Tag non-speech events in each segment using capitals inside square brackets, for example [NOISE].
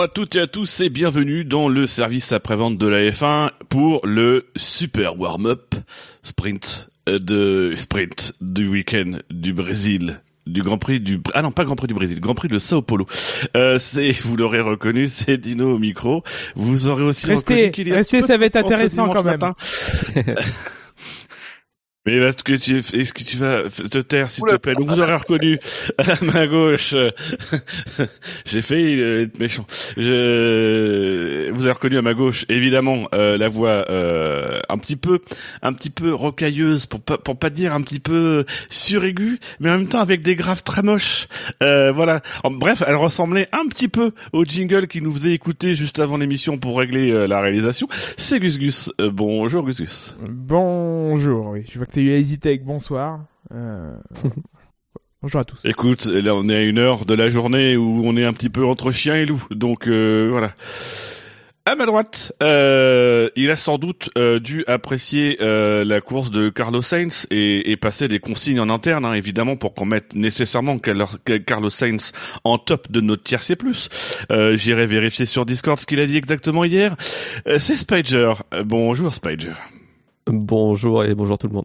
Bonjour à toutes et à tous et bienvenue dans le service après-vente de la F1 pour le super warm-up sprint euh, de sprint du week-end du Brésil du Grand Prix du ah non pas Grand Prix du Brésil Grand Prix de Sao Paulo. Euh, c'est vous l'aurez reconnu c'est Dino au micro. Vous aurez aussi restez reconnu qu'il restez ça va être intéressant quand même. matin. [LAUGHS] Mais est-ce que tu est-ce que tu vas te taire s'il te plaît? Donc vous aurez reconnu à ma gauche. [LAUGHS] J'ai failli euh, être méchant. Je vous avez reconnu à ma gauche évidemment euh, la voix euh, un petit peu un petit peu rocailleuse pour pas pour pas dire un petit peu suraiguë mais en même temps avec des graves très moches. Euh, voilà. En, bref, elle ressemblait un petit peu au jingle qui nous faisait écouter juste avant l'émission pour régler euh, la réalisation. C'est Gus Gus. Euh, bonjour Gus Gus. bonjour oui je vois que t'as eu hésité avec bonsoir Euh, [LAUGHS] bonjour à tous Écoute, là on est à une heure de la journée où on est un petit peu entre chien et loup, donc euh, voilà. À ma droite, euh, il a sans doute euh, dû apprécier euh, la course de Carlos Sainz et, et passer des consignes en interne, hein, évidemment, pour qu'on mette nécessairement Carlos Sainz en top de notre tiercé plus. Euh, J'irai vérifier sur Discord ce qu'il a dit exactement hier. Euh, C'est Spider. Bonjour Spider. Bonjour et bonjour tout le monde.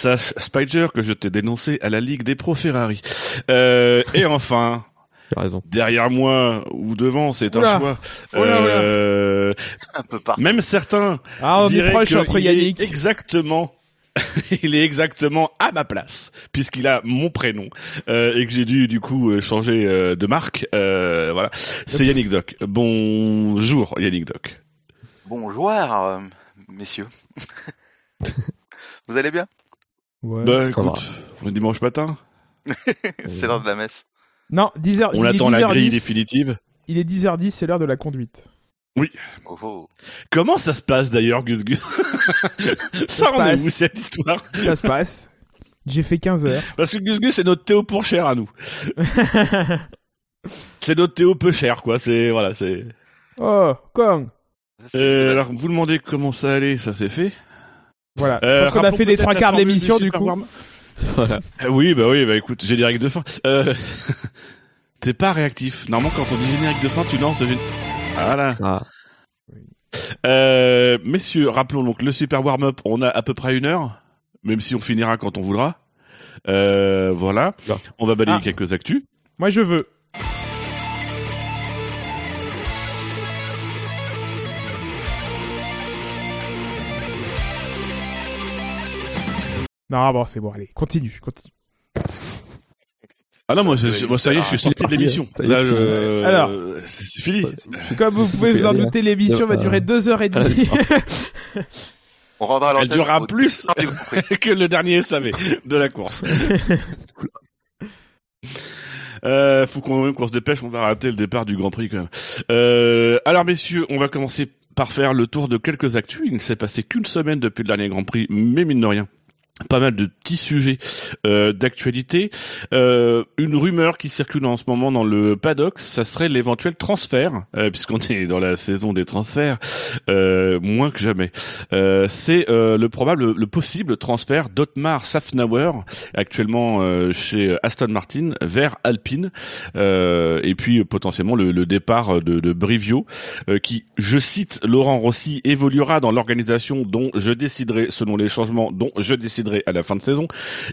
Sache Spider que je t'ai dénoncé à la Ligue des Pro Ferrari. Euh, et enfin, [LAUGHS] raison. derrière moi ou devant, c'est un choix. Oula, oula. Euh, un peu partout. même certains ah diraient proche que entre il est Yannick exactement. [LAUGHS] il est exactement à ma place puisqu'il a mon prénom euh, et que j'ai dû du coup changer euh, de marque. Euh, voilà, c'est Yannick Doc. Bonjour Yannick Doc. Bonjour, messieurs. [LAUGHS] Vous allez bien? Ouais. bah ça écoute, on est dimanche matin, [LAUGHS] C'est l'heure de la messe. non 10h on attend la grille définitive. il est 10h10 c'est l'heure de la conduite Oh, oh. Comment ça se passe d'ailleurs, Gus Gus [LAUGHS] Ça se en est passe. où cette histoire? Ça se passe j'ai fait 15 heures Parce que Gus Gus c'est notre Théo pour cher à nous. [LAUGHS] C'est notre Théo peu cher quoi. C'est voilà c'est. oh Kong C'est- Euh, alors vous demandez comment ça allait, ça s'est fait. Voilà Euh, je pense qu'on a fait les trois quarts de l'émission du coup Warm. [LAUGHS] Voilà. Euh, oui bah oui bah écoute générique de fin. Euh... [LAUGHS] T'es pas réactif. Normalement quand on dit générique de fin tu lances le gén- Voilà. Ah, Euh, messieurs rappelons donc le super warm up. On a à peu près une heure, même si on finira quand on voudra. Euh, voilà. On va balayer Ah. quelques actus. moi je veux non bon c'est bon allez continue continue Ah non moi, je- moi ça y est je suis c'est sorti de l'émission. Là c'est fini. je... Alors. c'est fini. comme vous pouvez vous en douter l'émission va Euh, durer deux heures et ah, demie [LAUGHS] On rendra Elle durera plus [LAUGHS] que le dernier SAV de la course. [LAUGHS] Euh, faut qu'on qu'on se dépêche, on va rater le départ du Grand Prix quand même. Euh, alors messieurs, on va commencer par faire le tour de quelques actus. Il ne s'est passé qu'une semaine depuis le dernier Grand Prix, mais mine de rien. Pas mal de petits sujets euh, d'actualité. Euh, une rumeur qui circule en ce moment dans le paddock, ça serait l'éventuel transfert, euh, puisqu'on est dans la saison des transferts, euh, moins que jamais. Euh, c'est euh, le probable, le possible transfert d'Otmar Safnauer, actuellement chez Aston Martin, vers Alpine, et puis potentiellement le, le départ de, de Brivio, qui, je cite Laurent Rossi, évoluera dans l'organisation dont je déciderai, selon les changements dont je déciderai à la fin de saison.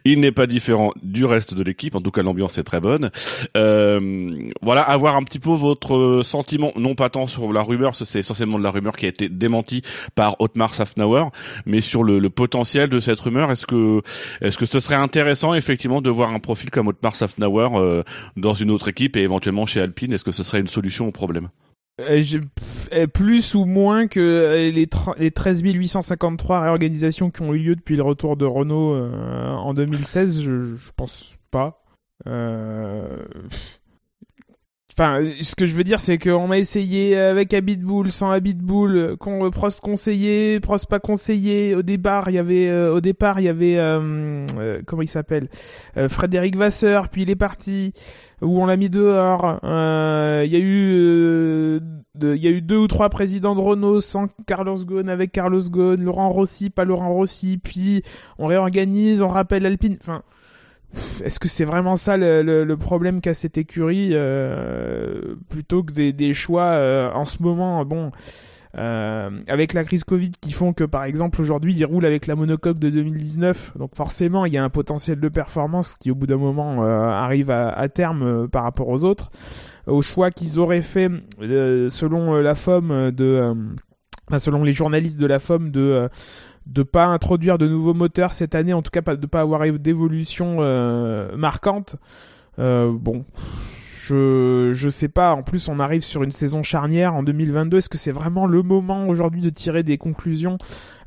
Il n'est pas différent du reste de l'équipe, en tout cas l'ambiance est très bonne. Euh, voilà, avoir un petit peu votre euh, sentiment, non pas tant sur la rumeur, c'est essentiellement de la rumeur qui a été démentie par Otmar Safnauer, mais sur le, le potentiel de cette rumeur. Est-ce que, est-ce que ce serait intéressant effectivement de voir un profil comme Otmar Safnauer euh, dans une autre équipe et éventuellement chez Alpine? Est-ce que ce serait une solution au problème? Euh, euh, plus ou moins que euh, les, les 13 853 réorganisations qui ont eu lieu depuis le retour de Renault en 2016, je, je pense pas. Enfin, euh, ce que je veux dire, c'est qu'on a essayé avec Habitbull, sans Habitbull, qu'on Prost conseillé, Prost pas conseillé. Au départ, il y avait, euh, au départ, il y avait, euh, euh, comment il s'appelle, Euh, Frédéric Vasseur, puis il est parti où on l'a mis dehors. Euh, Il y a eu, euh, il y a eu deux ou trois présidents de Renault sans Carlos Ghosn, avec Carlos Ghosn, Laurent Rossi, pas Laurent Rossi. Puis on réorganise, on rappelle Alpine. Enfin, est-ce que c'est vraiment ça le, problème qu'a cette écurie euh, plutôt que des, choix euh, en ce moment? Bon euh, avec la crise Covid qui font que par exemple aujourd'hui ils roulent avec la monocoque de 2019 donc forcément il y a un potentiel de performance qui au bout d'un moment arrive à, terme par rapport aux autres. Au choix qu'ils auraient fait selon la FOM de enfin, selon les journalistes de la FOM de de pas introduire de nouveaux moteurs cette année, en tout cas pas, de pas avoir d'évolution euh, marquante. Euh, bon, je je sais pas. En plus, on arrive sur une saison charnière en 2022. Est-ce que c'est vraiment le moment aujourd'hui de tirer des conclusions?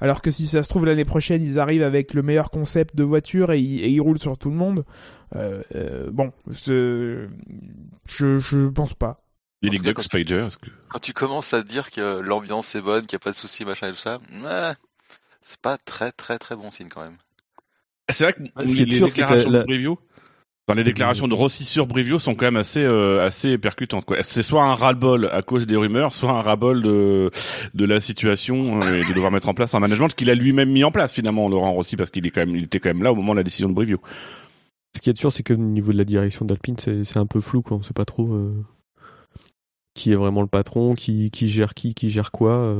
Alors que si ça se trouve l'année prochaine, ils arrivent avec le meilleur concept de voiture et, ils roulent sur tout le monde. Euh, euh bon, je je pense pas. Quand tu commences à dire que l'ambiance est bonne, qu'il n'y a pas de soucis, machin et tout ça, c'est pas très très très bon signe quand même. C'est vrai que les, déclarations de Brivio, dans les déclarations de Rossi sur Brivio sont quand même assez euh, assez percutantes. C'est soit un ras-le-bol à cause des rumeurs, soit un ras-bol de de la situation euh, et de devoir mettre en place un management qu'il a lui-même mis en place finalement Laurent Rossi parce qu'il est quand même il était quand même là au moment de la décision de Brivio. Ce qui est sûr, c'est que au niveau de la direction d'Alpine, c'est un peu flou quoi. On sait pas trop euh, qui est vraiment le patron, qui qui gère qui, qui gère quoi.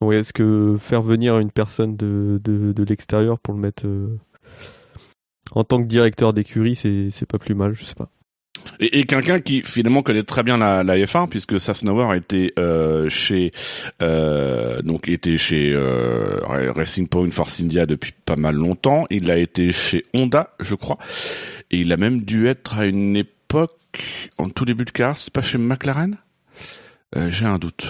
Oui, est-ce que faire venir une personne de, de, de l'extérieur pour le mettre euh, en tant que directeur d'écurie, c'est, pas plus mal, je sais pas. Et, quelqu'un qui finalement connaît très bien la, la F1 puisque Safnauer était euh, chez euh, donc était chez euh, Racing Point Force India depuis pas mal longtemps. Il a été chez Honda, je crois, et il a même dû être à une époque en tout début de carrière, c'est pas chez McLaren? J'ai un doute.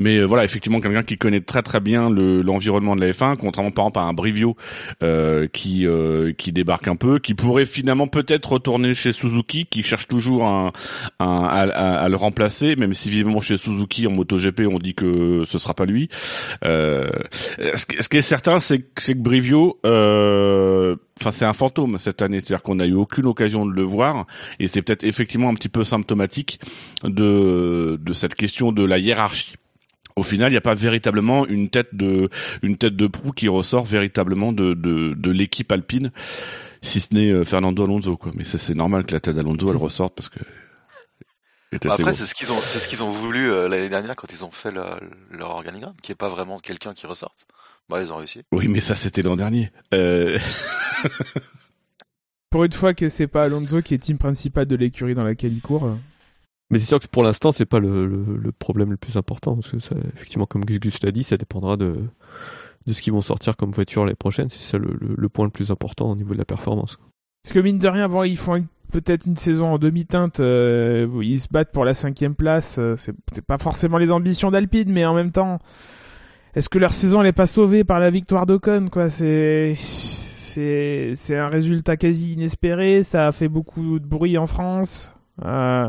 Mais euh, voilà, effectivement, quelqu'un qui connaît très très bien l'environnement de la F1, contrairement par exemple à un Brivio euh, qui euh, qui débarque un peu, qui pourrait finalement peut-être retourner chez Suzuki, qui cherche toujours un, un à, à, le remplacer, même si visiblement chez Suzuki en MotoGP on dit que ce sera pas lui. Euh, ce, ce, qui est certain, c'est que Brivio enfin c'est un fantôme cette année, c'est-à-dire qu'on n'a eu aucune occasion de le voir, et c'est peut-être effectivement un petit peu symptomatique de de cette question de la hiérarchie au final, il n'y a pas véritablement une tête de une tête de proue qui ressort véritablement de de, de l'équipe alpine, si ce n'est euh, Fernando Alonso quoi. Mais c'est normal que la tête d'Alonso elle ressorte parce que après, c'est ce qu'ils ont, c'est ce qu'ils ont voulu euh, l'année dernière quand ils ont fait leur organigramme, qui est pas vraiment quelqu'un qui ressorte. Bah, ils ont réussi. Oui, mais ça, c'était l'an dernier. Euh... [LAUGHS] Pour une fois que c'est pas Alonso qui est team principal de l'écurie dans laquelle il court. Mais c'est sûr que pour l'instant, c'est pas le, le, problème le plus important. Parce que ça, effectivement, comme Gus l'a dit, ça dépendra de, de ce qu'ils vont sortir comme voiture les prochaines. C'est ça le, le, point le plus important au niveau de la performance. Parce que mine de rien, bon, ils font peut-être une saison en demi-teinte. Euh, ils se battent pour la cinquième place. Euh, c'est pas forcément les ambitions d'Alpine, mais en même temps, est-ce que leur saison n'est pas sauvée par la victoire d'Ocon quoi? C'est c'est c'est un résultat quasi inespéré. Ça a fait beaucoup de bruit en France. Euh,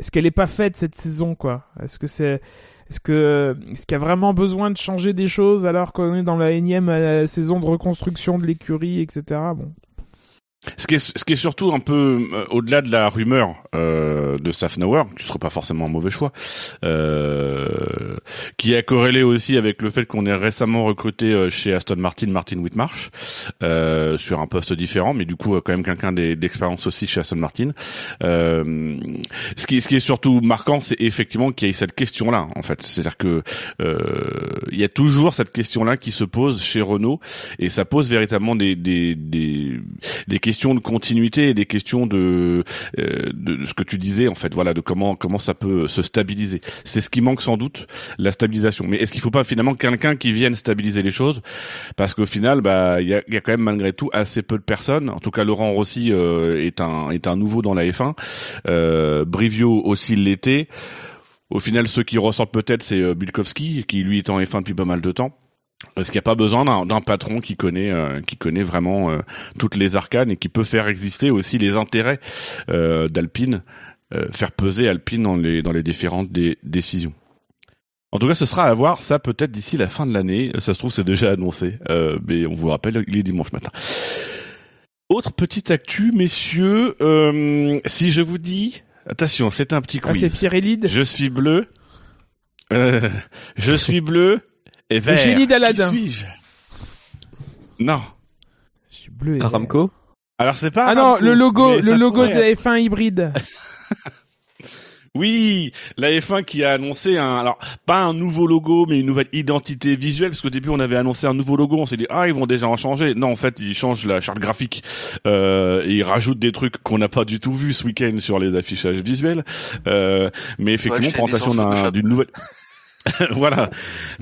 est-ce qu'elle est pas faite cette saison quoi? Est-ce que c'est est-ce que est-ce qu'il y a vraiment besoin de changer des choses alors qu'on est dans la énième euh, saison de reconstruction de l'écurie, etc. Bon, ce qui, est, ce qui est surtout un peu euh, au-delà de la rumeur euh, de Safnauer, qui serait pas forcément un mauvais choix, euh, qui est corrélé aussi avec le fait qu'on ait récemment recruté euh, chez Aston Martin Martin Whitmarsh euh, sur un poste différent, mais du coup quand même quelqu'un d'expérience aussi chez Aston Martin. ce qui, ce qui est surtout marquant, c'est effectivement qu'il y ait cette question-là, en fait, c'est-à-dire que il y a toujours cette question-là qui se pose chez Renault, et ça pose véritablement des des, des, des questions questions de continuité et des questions de, euh, de ce que tu disais en fait, voilà, de comment comment ça peut se stabiliser. C'est ce qui manque sans doute, la stabilisation. Mais est-ce qu'il faut pas finalement quelqu'un qui vienne stabiliser les choses? Parce qu'au final, bah, il y a, y a, quand même malgré tout assez peu de personnes. En tout cas, Laurent Rossi euh, est un est un nouveau dans la F1. Euh, Brivio aussi l'était. Au final, ceux qui ressortent peut-être, c'est euh, Bilkowski, qui lui est en F1 depuis pas mal de temps. Est-ce qu'il n'y a pas besoin d'un patron qui connaît, euh, qui connaît vraiment euh, toutes les arcanes et qui peut faire exister aussi les intérêts euh, d'Alpine, faire peser Alpine dans les, dans les différentes décisions en tout cas, ce sera à voir ça peut-être d'ici la fin de l'année. Ça se trouve, c'est déjà annoncé, mais on vous rappelle, il est dimanche matin. Autre petite actu, messieurs, si je vous dis, attention, c'est un petit quiz. Ah, c'est Pierre Je suis bleu. je suis bleu. Et vert. Le génie d'Aladin. Qui suis-je? Non. Je suis bleu et Aramco Alors c'est pas. Ah non, le logo, le logo de la F1 hybride. [LAUGHS] Oui, la F1 qui a annoncé un, alors pas un nouveau logo, mais une nouvelle identité visuelle, parce qu'au début on avait annoncé un nouveau logo, on s'est dit ah ils vont déjà en changer. Non, en fait ils changent la charte graphique euh, et ils rajoutent des trucs qu'on n'a pas du tout vu ce week-end sur les affichages visuels. Euh, mais effectivement, présentation d'une nouvelle. [LAUGHS] [LAUGHS] voilà,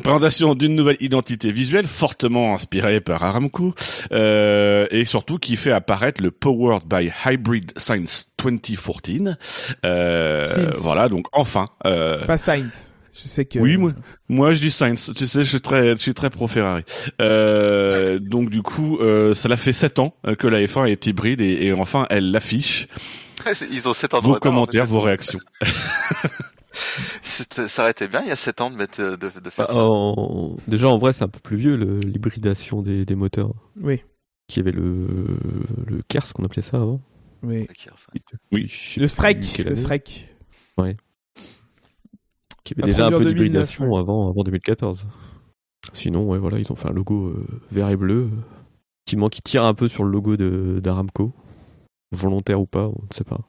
présentation d'une nouvelle identité visuelle fortement inspirée par Aramco euh, et surtout qui fait apparaître le Powered by Hybrid Science 2014. Euh, voilà, donc enfin. Euh, Pas Science. Je sais que. Oui, moi, moi je dis Science. Tu sais, je suis très, je suis très pro Ferrari. Euh, donc du coup, euh, ça l'a fait 7 ans que la F1 est hybride et, et enfin elle l'affiche. [LAUGHS] Ils ont 7 ans. Vos commentaires, vos réactions. [LAUGHS] ça aurait été bien il y a 7 ans de, mettre, de, de faire bah, ça. Déjà, en vrai, c'est un peu plus vieux, l'hybridation des, des, moteurs. Oui. Qui avait le, le KERS, qu'on appelait ça avant. Oui. Le, oui. le SREC. Le SREC. Ouais. Qui avait déjà un peu d'hybridation avant, avant 2014. Sinon, ouais, voilà, ils ont fait un logo euh, vert et bleu. Effectivement, qui tire un peu sur le logo d'Aramco. Volontaire ou pas, on ne sait pas.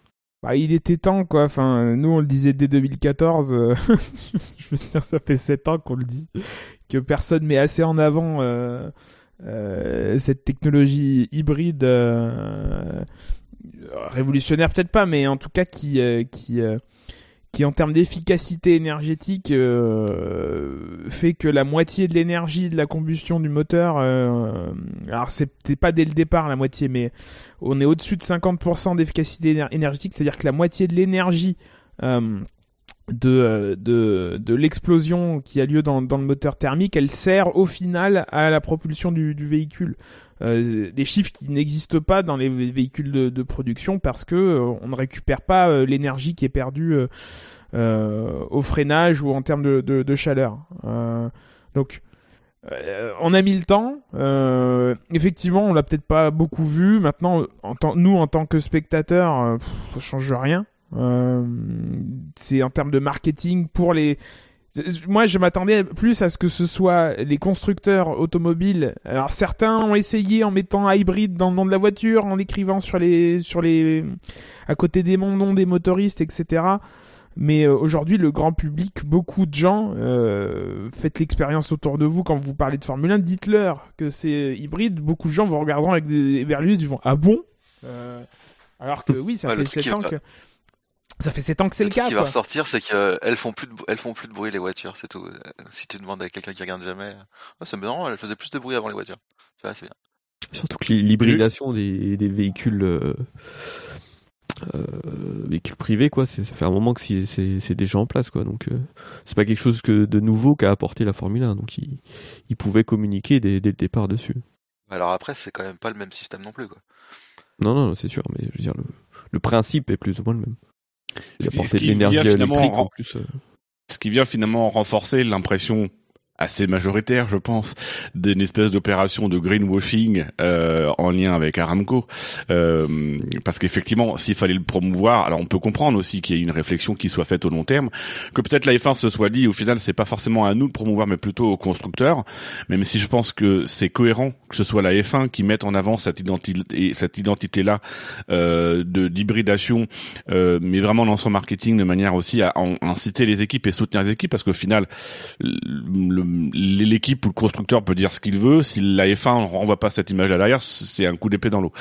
Bah, il était temps, quoi. Enfin, nous, on le disait dès 2014. Euh, [LAUGHS] je veux dire, ça fait 7 ans qu'on le dit. Que personne met assez en avant euh, euh, cette technologie hybride révolutionnaire, peut-être pas, mais en tout cas qui, qui, qui en termes d'efficacité énergétique euh, fait que la moitié de l'énergie de la combustion du moteur, euh, alors c'est pas dès le départ la moitié, mais on est au-dessus de 50% d'efficacité énergétique, c'est-à-dire que la moitié de l'énergie euh, de, l'explosion qui a lieu dans, le moteur thermique, elle sert au final à la propulsion du véhicule. Euh, des chiffres qui n'existent pas dans les véhicules de, production parce que euh, on ne récupère pas euh, l'énergie qui est perdue au freinage ou en termes de, chaleur. donc on a mis le temps. effectivement, on l'a peut-être pas beaucoup vu. Maintenant, en nous, en tant que spectateurs, ça change rien. c'est en termes de marketing pour les moi, je m'attendais plus à ce que ce soit les constructeurs automobiles. Alors certains ont essayé en mettant hybride dans le nom de la voiture, en l'écrivant sur les, sur les, à côté des noms des motoristes, etc. Mais euh, aujourd'hui, le grand public, beaucoup de gens, euh, faites l'expérience autour de vous quand vous parlez de Formule 1, dites-leur que c'est hybride. Beaucoup de gens vous regarderont avec des vertus du vont ah bon? Euh, Alors que oui, ça fait 7 ans que ça fait 7 ans que c'est le, cas. Ce qui va ressortir, c'est qu'elles font plus de, elles font plus de bruit les voitures, c'est tout. Si tu demandes à quelqu'un qui regarde jamais, oh, c'est marrant, elles faisaient plus de bruit avant les voitures. C'est bien. Surtout que l'hybridation des, des, véhicules, euh, euh, véhicules privés, quoi, ça fait un moment que c'est déjà en place, quoi. Donc euh, c'est pas quelque chose que de nouveau qu'a apporté la Formule 1. Donc ils, ils pouvaient communiquer dès, dès, le départ dessus. Alors après, c'est quand même pas le même système non plus, quoi. Non, non, c'est sûr, mais je veux dire, le, le principe est plus ou moins le même. Il a de l'énergie électrique en plus. Euh. Ce qui vient finalement renforcer l'impression assez majoritaire, je pense, d'une espèce d'opération de greenwashing euh, en lien avec Aramco, euh, parce qu'effectivement, s'il fallait le promouvoir, alors on peut comprendre aussi qu'il y ait une réflexion qui soit faite au long terme, que peut-être la F1 se soit dit, au final, c'est pas forcément à nous de promouvoir, mais plutôt aux constructeurs, même si je pense que c'est cohérent que ce soit la F1 qui mette en avant cette identité, cette identité-là euh, d'hybridation, euh, mais vraiment dans son marketing de manière aussi à, à inciter les équipes et soutenir les équipes, parce qu'au final, le l'équipe ou le constructeur peut dire ce qu'il veut. Si la F1 ne renvoie pas cette image à l'arrière, c'est un coup d'épée dans l'eau.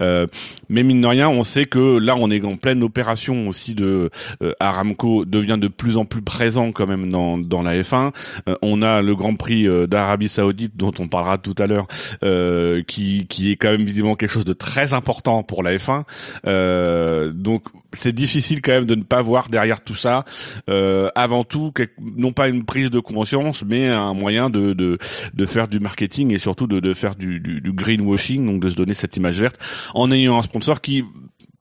Euh, mais mine de rien, on sait que là, on est en pleine opération aussi de euh, Aramco devient de plus en plus présent quand même dans, dans la F1. Euh, on a le Grand Prix euh, d'Arabie Saoudite dont on parlera tout à l'heure, qui, qui est quand même visiblement quelque chose de très important pour la F1. donc c'est difficile quand même de ne pas voir derrière tout ça, avant tout, non pas une prise de conscience, mais un moyen de, de, de faire du marketing et surtout de, de faire du, du, du greenwashing, donc de se donner cette image verte, en ayant un sponsor qui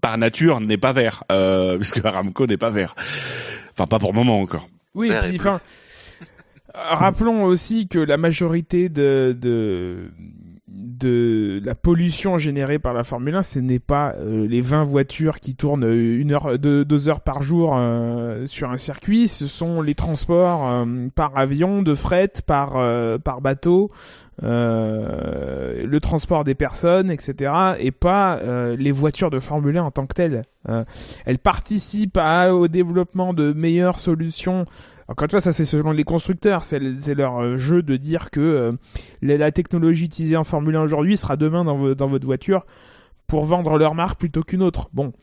par nature n'est pas vert, euh, [LAUGHS] puisque Aramco n'est pas vert. Enfin, pas pour le moment encore. Oui, et enfin, rappelons aussi que la majorité de, de de la pollution générée par la Formule 1, ce n'est pas euh, les 20 voitures qui tournent une heure, deux, heures par jour euh, sur un circuit, ce sont les transports euh, par avion, de fret, par, par bateau, le transport des personnes, etc. Et pas les voitures de Formule 1 en tant que telles. elles participent au développement de meilleures solutions encore une fois, ça c'est selon les constructeurs, c'est leur euh, jeu de dire que euh, la, technologie utilisée en Formule 1 aujourd'hui sera demain dans, votre voiture pour vendre leur marque plutôt qu'une autre. Bon,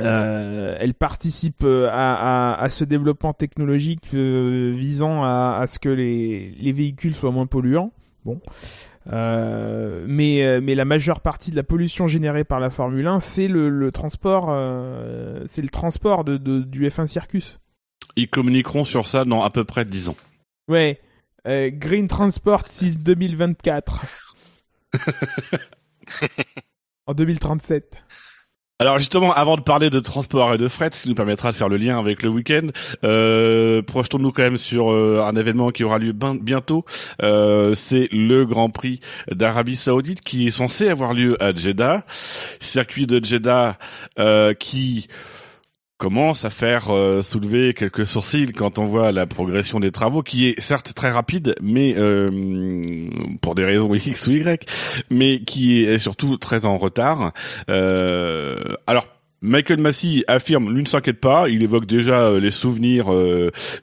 euh, elle participe euh, à, ce développement technologique visant à, ce que les, véhicules soient moins polluants. Bon. mais, la majeure partie de la pollution générée par la Formule 1, c'est le, transport, c'est le transport du F1 Circus. Ils communiqueront sur ça dans à peu près 10 ans. Ouais. Euh, Green Transport 6 2024. [LAUGHS] en 2037. Alors justement, avant de parler de transport et de fret, ce qui nous permettra de faire le lien avec le week-end, euh, projetons-nous quand même sur euh, un événement qui aura lieu bientôt. Euh, c'est le Grand Prix d'Arabie Saoudite qui est censé avoir lieu à Jeddah, circuit de Jeddah qui commence à faire euh, soulever quelques sourcils quand on voit la progression des travaux, qui est certes très rapide, mais euh, pour des raisons [LAUGHS] X ou Y, mais qui est surtout très en retard. Euh, alors. Michael Massey affirme, lui ne s'inquiète pas, il évoque déjà les souvenirs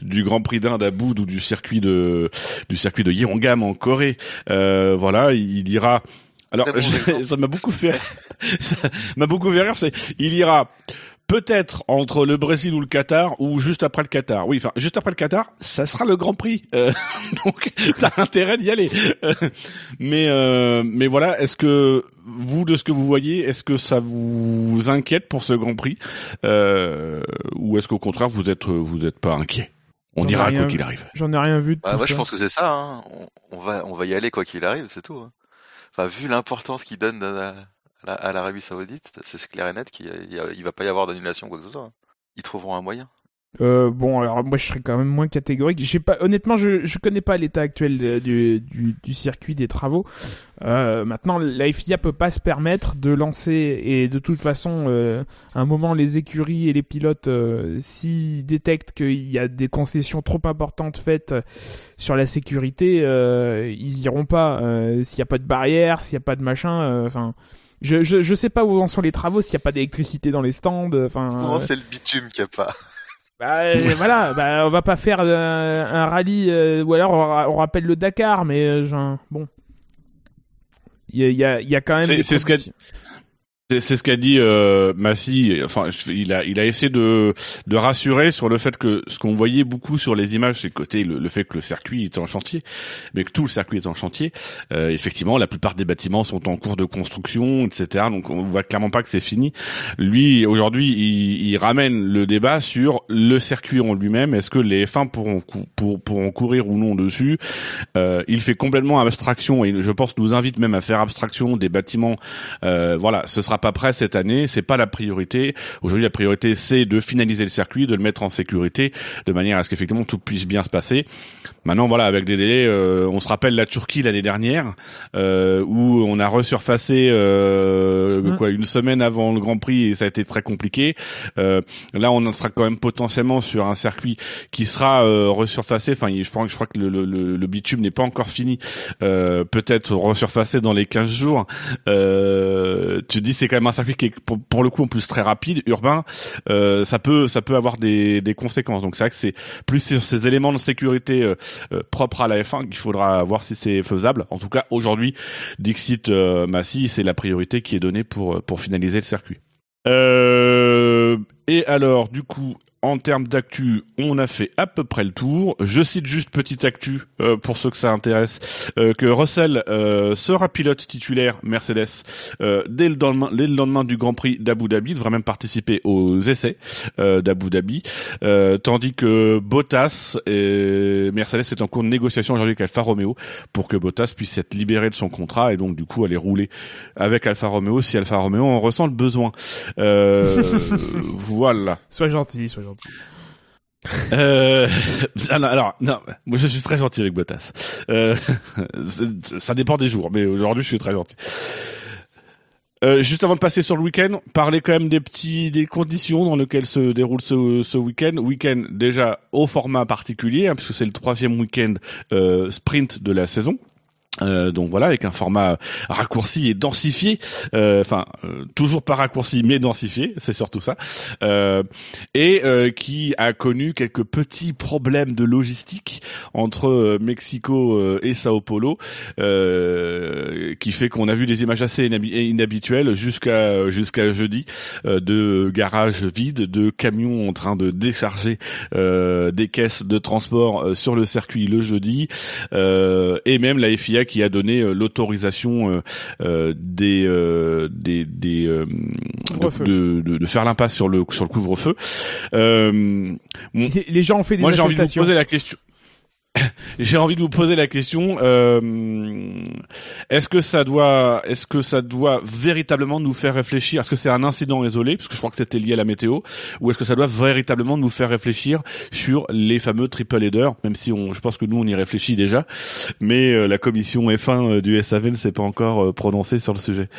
du Grand Prix d'Inde à Boud ou du circuit de du circuit de Yeongam en Corée. voilà, il ira alors, ça m'a beaucoup fait, [LAUGHS] ça m'a beaucoup fait rire. C'est, il ira peut-être entre le Brésil ou le Qatar ou juste après le Qatar. Oui, enfin juste après le Qatar, ça sera le Grand Prix. Euh, [LAUGHS] donc t'as intérêt d'y aller. mais euh, mais voilà, est-ce que vous de ce que vous voyez, est-ce que ça vous inquiète pour ce Grand Prix? Euh, ou est-ce qu'au contraire vous êtes vous êtes pas inquiet? On ira quoi qu'il arrive. J'en ai rien vu. De bah, moi, je pense que c'est ça. Hein. On, va on va y aller quoi qu'il arrive, c'est tout. Hein. Enfin, vu l'importance qu'il donne à l'Arabie Saoudite, c'est clair et net qu'il ne va pas y avoir d'annulation quoi que ce soit. Hein. Ils trouveront un moyen. Euh, bon, alors moi je serais quand même moins catégorique. Honnêtement, je je connais pas l'état actuel du, du, circuit des travaux. Euh, maintenant, la FIA peut pas se permettre de lancer et de toute façon, euh, à un moment, les écuries et les pilotes, euh, s'ils détectent qu'il y a des concessions trop importantes faites sur la sécurité, euh, ils iront pas. s'il y a pas de barrière, s'il y a pas de machin, enfin. Je, je, je sais pas où en sont les travaux, s'il n'y a pas d'électricité dans les stands. Enfin. Non, c'est le bitume qu'il n'y a pas. Bah, euh, [LAUGHS] voilà, bah, on va pas faire euh, un rallye, euh, ou alors on, rappelle le Dakar, mais bon. Il y a, y a, quand même. C'est ce c'est ce qu'a dit euh, Massy. Enfin, il a il a essayé de de rassurer sur le fait que ce qu'on voyait beaucoup sur les images, c'est côté le, fait que le circuit est en chantier, mais que tout le circuit est en chantier. Euh, effectivement, la plupart des bâtiments sont en cours de construction, etc. Donc on voit clairement pas que c'est fini. Lui, aujourd'hui, il, il, ramène le débat sur le circuit en lui-même. Est-ce que les F1 pourront pour, pourront courir ou non dessus? Euh, Il fait complètement abstraction et je pense nous invite même à faire abstraction des bâtiments. Euh, voilà, ce sera pas prêt cette année, c'est pas la priorité. Aujourd'hui, la priorité c'est de finaliser le circuit, de le mettre en sécurité, de manière à ce qu'effectivement tout puisse bien se passer. Maintenant, voilà, avec des délais, euh, on se rappelle la Turquie l'année dernière, euh, où on a resurfacé euh, mmh. quoi une semaine avant le Grand Prix et ça a été très compliqué. Euh, là, on en sera quand même potentiellement sur un circuit qui sera euh, resurfacé. Enfin, je crois, je crois que le, le, le bitume n'est pas encore fini. Peut-être resurfacé dans les 15 jours. tu dis c'est quand même un circuit qui est pour, le coup en plus très rapide, urbain. ça peut ça peut avoir des, des conséquences. Donc c'est vrai que c'est plus sur ces éléments de sécurité euh, propre à la F1 qu'il faudra voir si c'est faisable. En tout cas, aujourd'hui, Dixit euh, Massy, c'est la priorité qui est donnée pour, pour finaliser le circuit. Euh, et alors, du coup, en termes d'actu, on a fait à peu près le tour. Je cite juste petite actu euh, pour ceux que ça intéresse euh, que Russell euh, sera pilote titulaire Mercedes dès le, lendemain, dès, le lendemain, du Grand Prix d'Abu Dhabi, il devra même participer aux essais d'Abu Dhabi, tandis que Bottas et Mercedes est en cours de négociation aujourd'hui avec Alfa Romeo pour que Bottas puisse être libéré de son contrat et donc du coup aller rouler avec Alfa Romeo si Alfa Romeo en ressent le besoin. [LAUGHS] voilà. Sois gentil, sois gentil. Euh, [LAUGHS] alors, non, moi je suis très gentil avec Bottas. Euh, [LAUGHS] ça dépend des jours, mais aujourd'hui je suis très gentil. Euh, juste avant de passer sur le week-end, parler quand même des petits, des conditions dans lesquelles se déroule ce, ce week-end. Week-end déjà au format particulier, hein, puisque c'est le troisième week-end sprint de la saison. Euh, donc voilà, avec un format raccourci et densifié, Euh, enfin euh, toujours pas raccourci mais densifié, c'est surtout ça, Euh, et euh, qui a connu quelques petits problèmes de logistique entre Mexico et Sao Paulo, qui fait qu'on a vu des images assez inhabituelles jusqu'à jusqu'à jeudi de garages vides, de camions en train de décharger des caisses de transport sur le circuit le jeudi, et même la FIA qui a donné euh, l'autorisation euh, euh, des euh, des, des euh, de, de, de faire l'impasse sur le sur le couvre-feu. Euh, Les, les gens ont fait des moi, j'ai envie de vous poser la question. [COUGHS] j'ai envie de vous poser la question. euh, est-ce que ça doit, est-ce que ça doit véritablement nous faire réfléchir Est-ce que c'est un incident isolé, parce que je crois que c'était lié à la météo, ou est-ce que ça doit véritablement nous faire réfléchir sur les fameux triple headers Même si on, je pense que nous on y réfléchit déjà, mais euh, la commission F1 euh, du SAV ne s'est pas encore prononcée sur le sujet.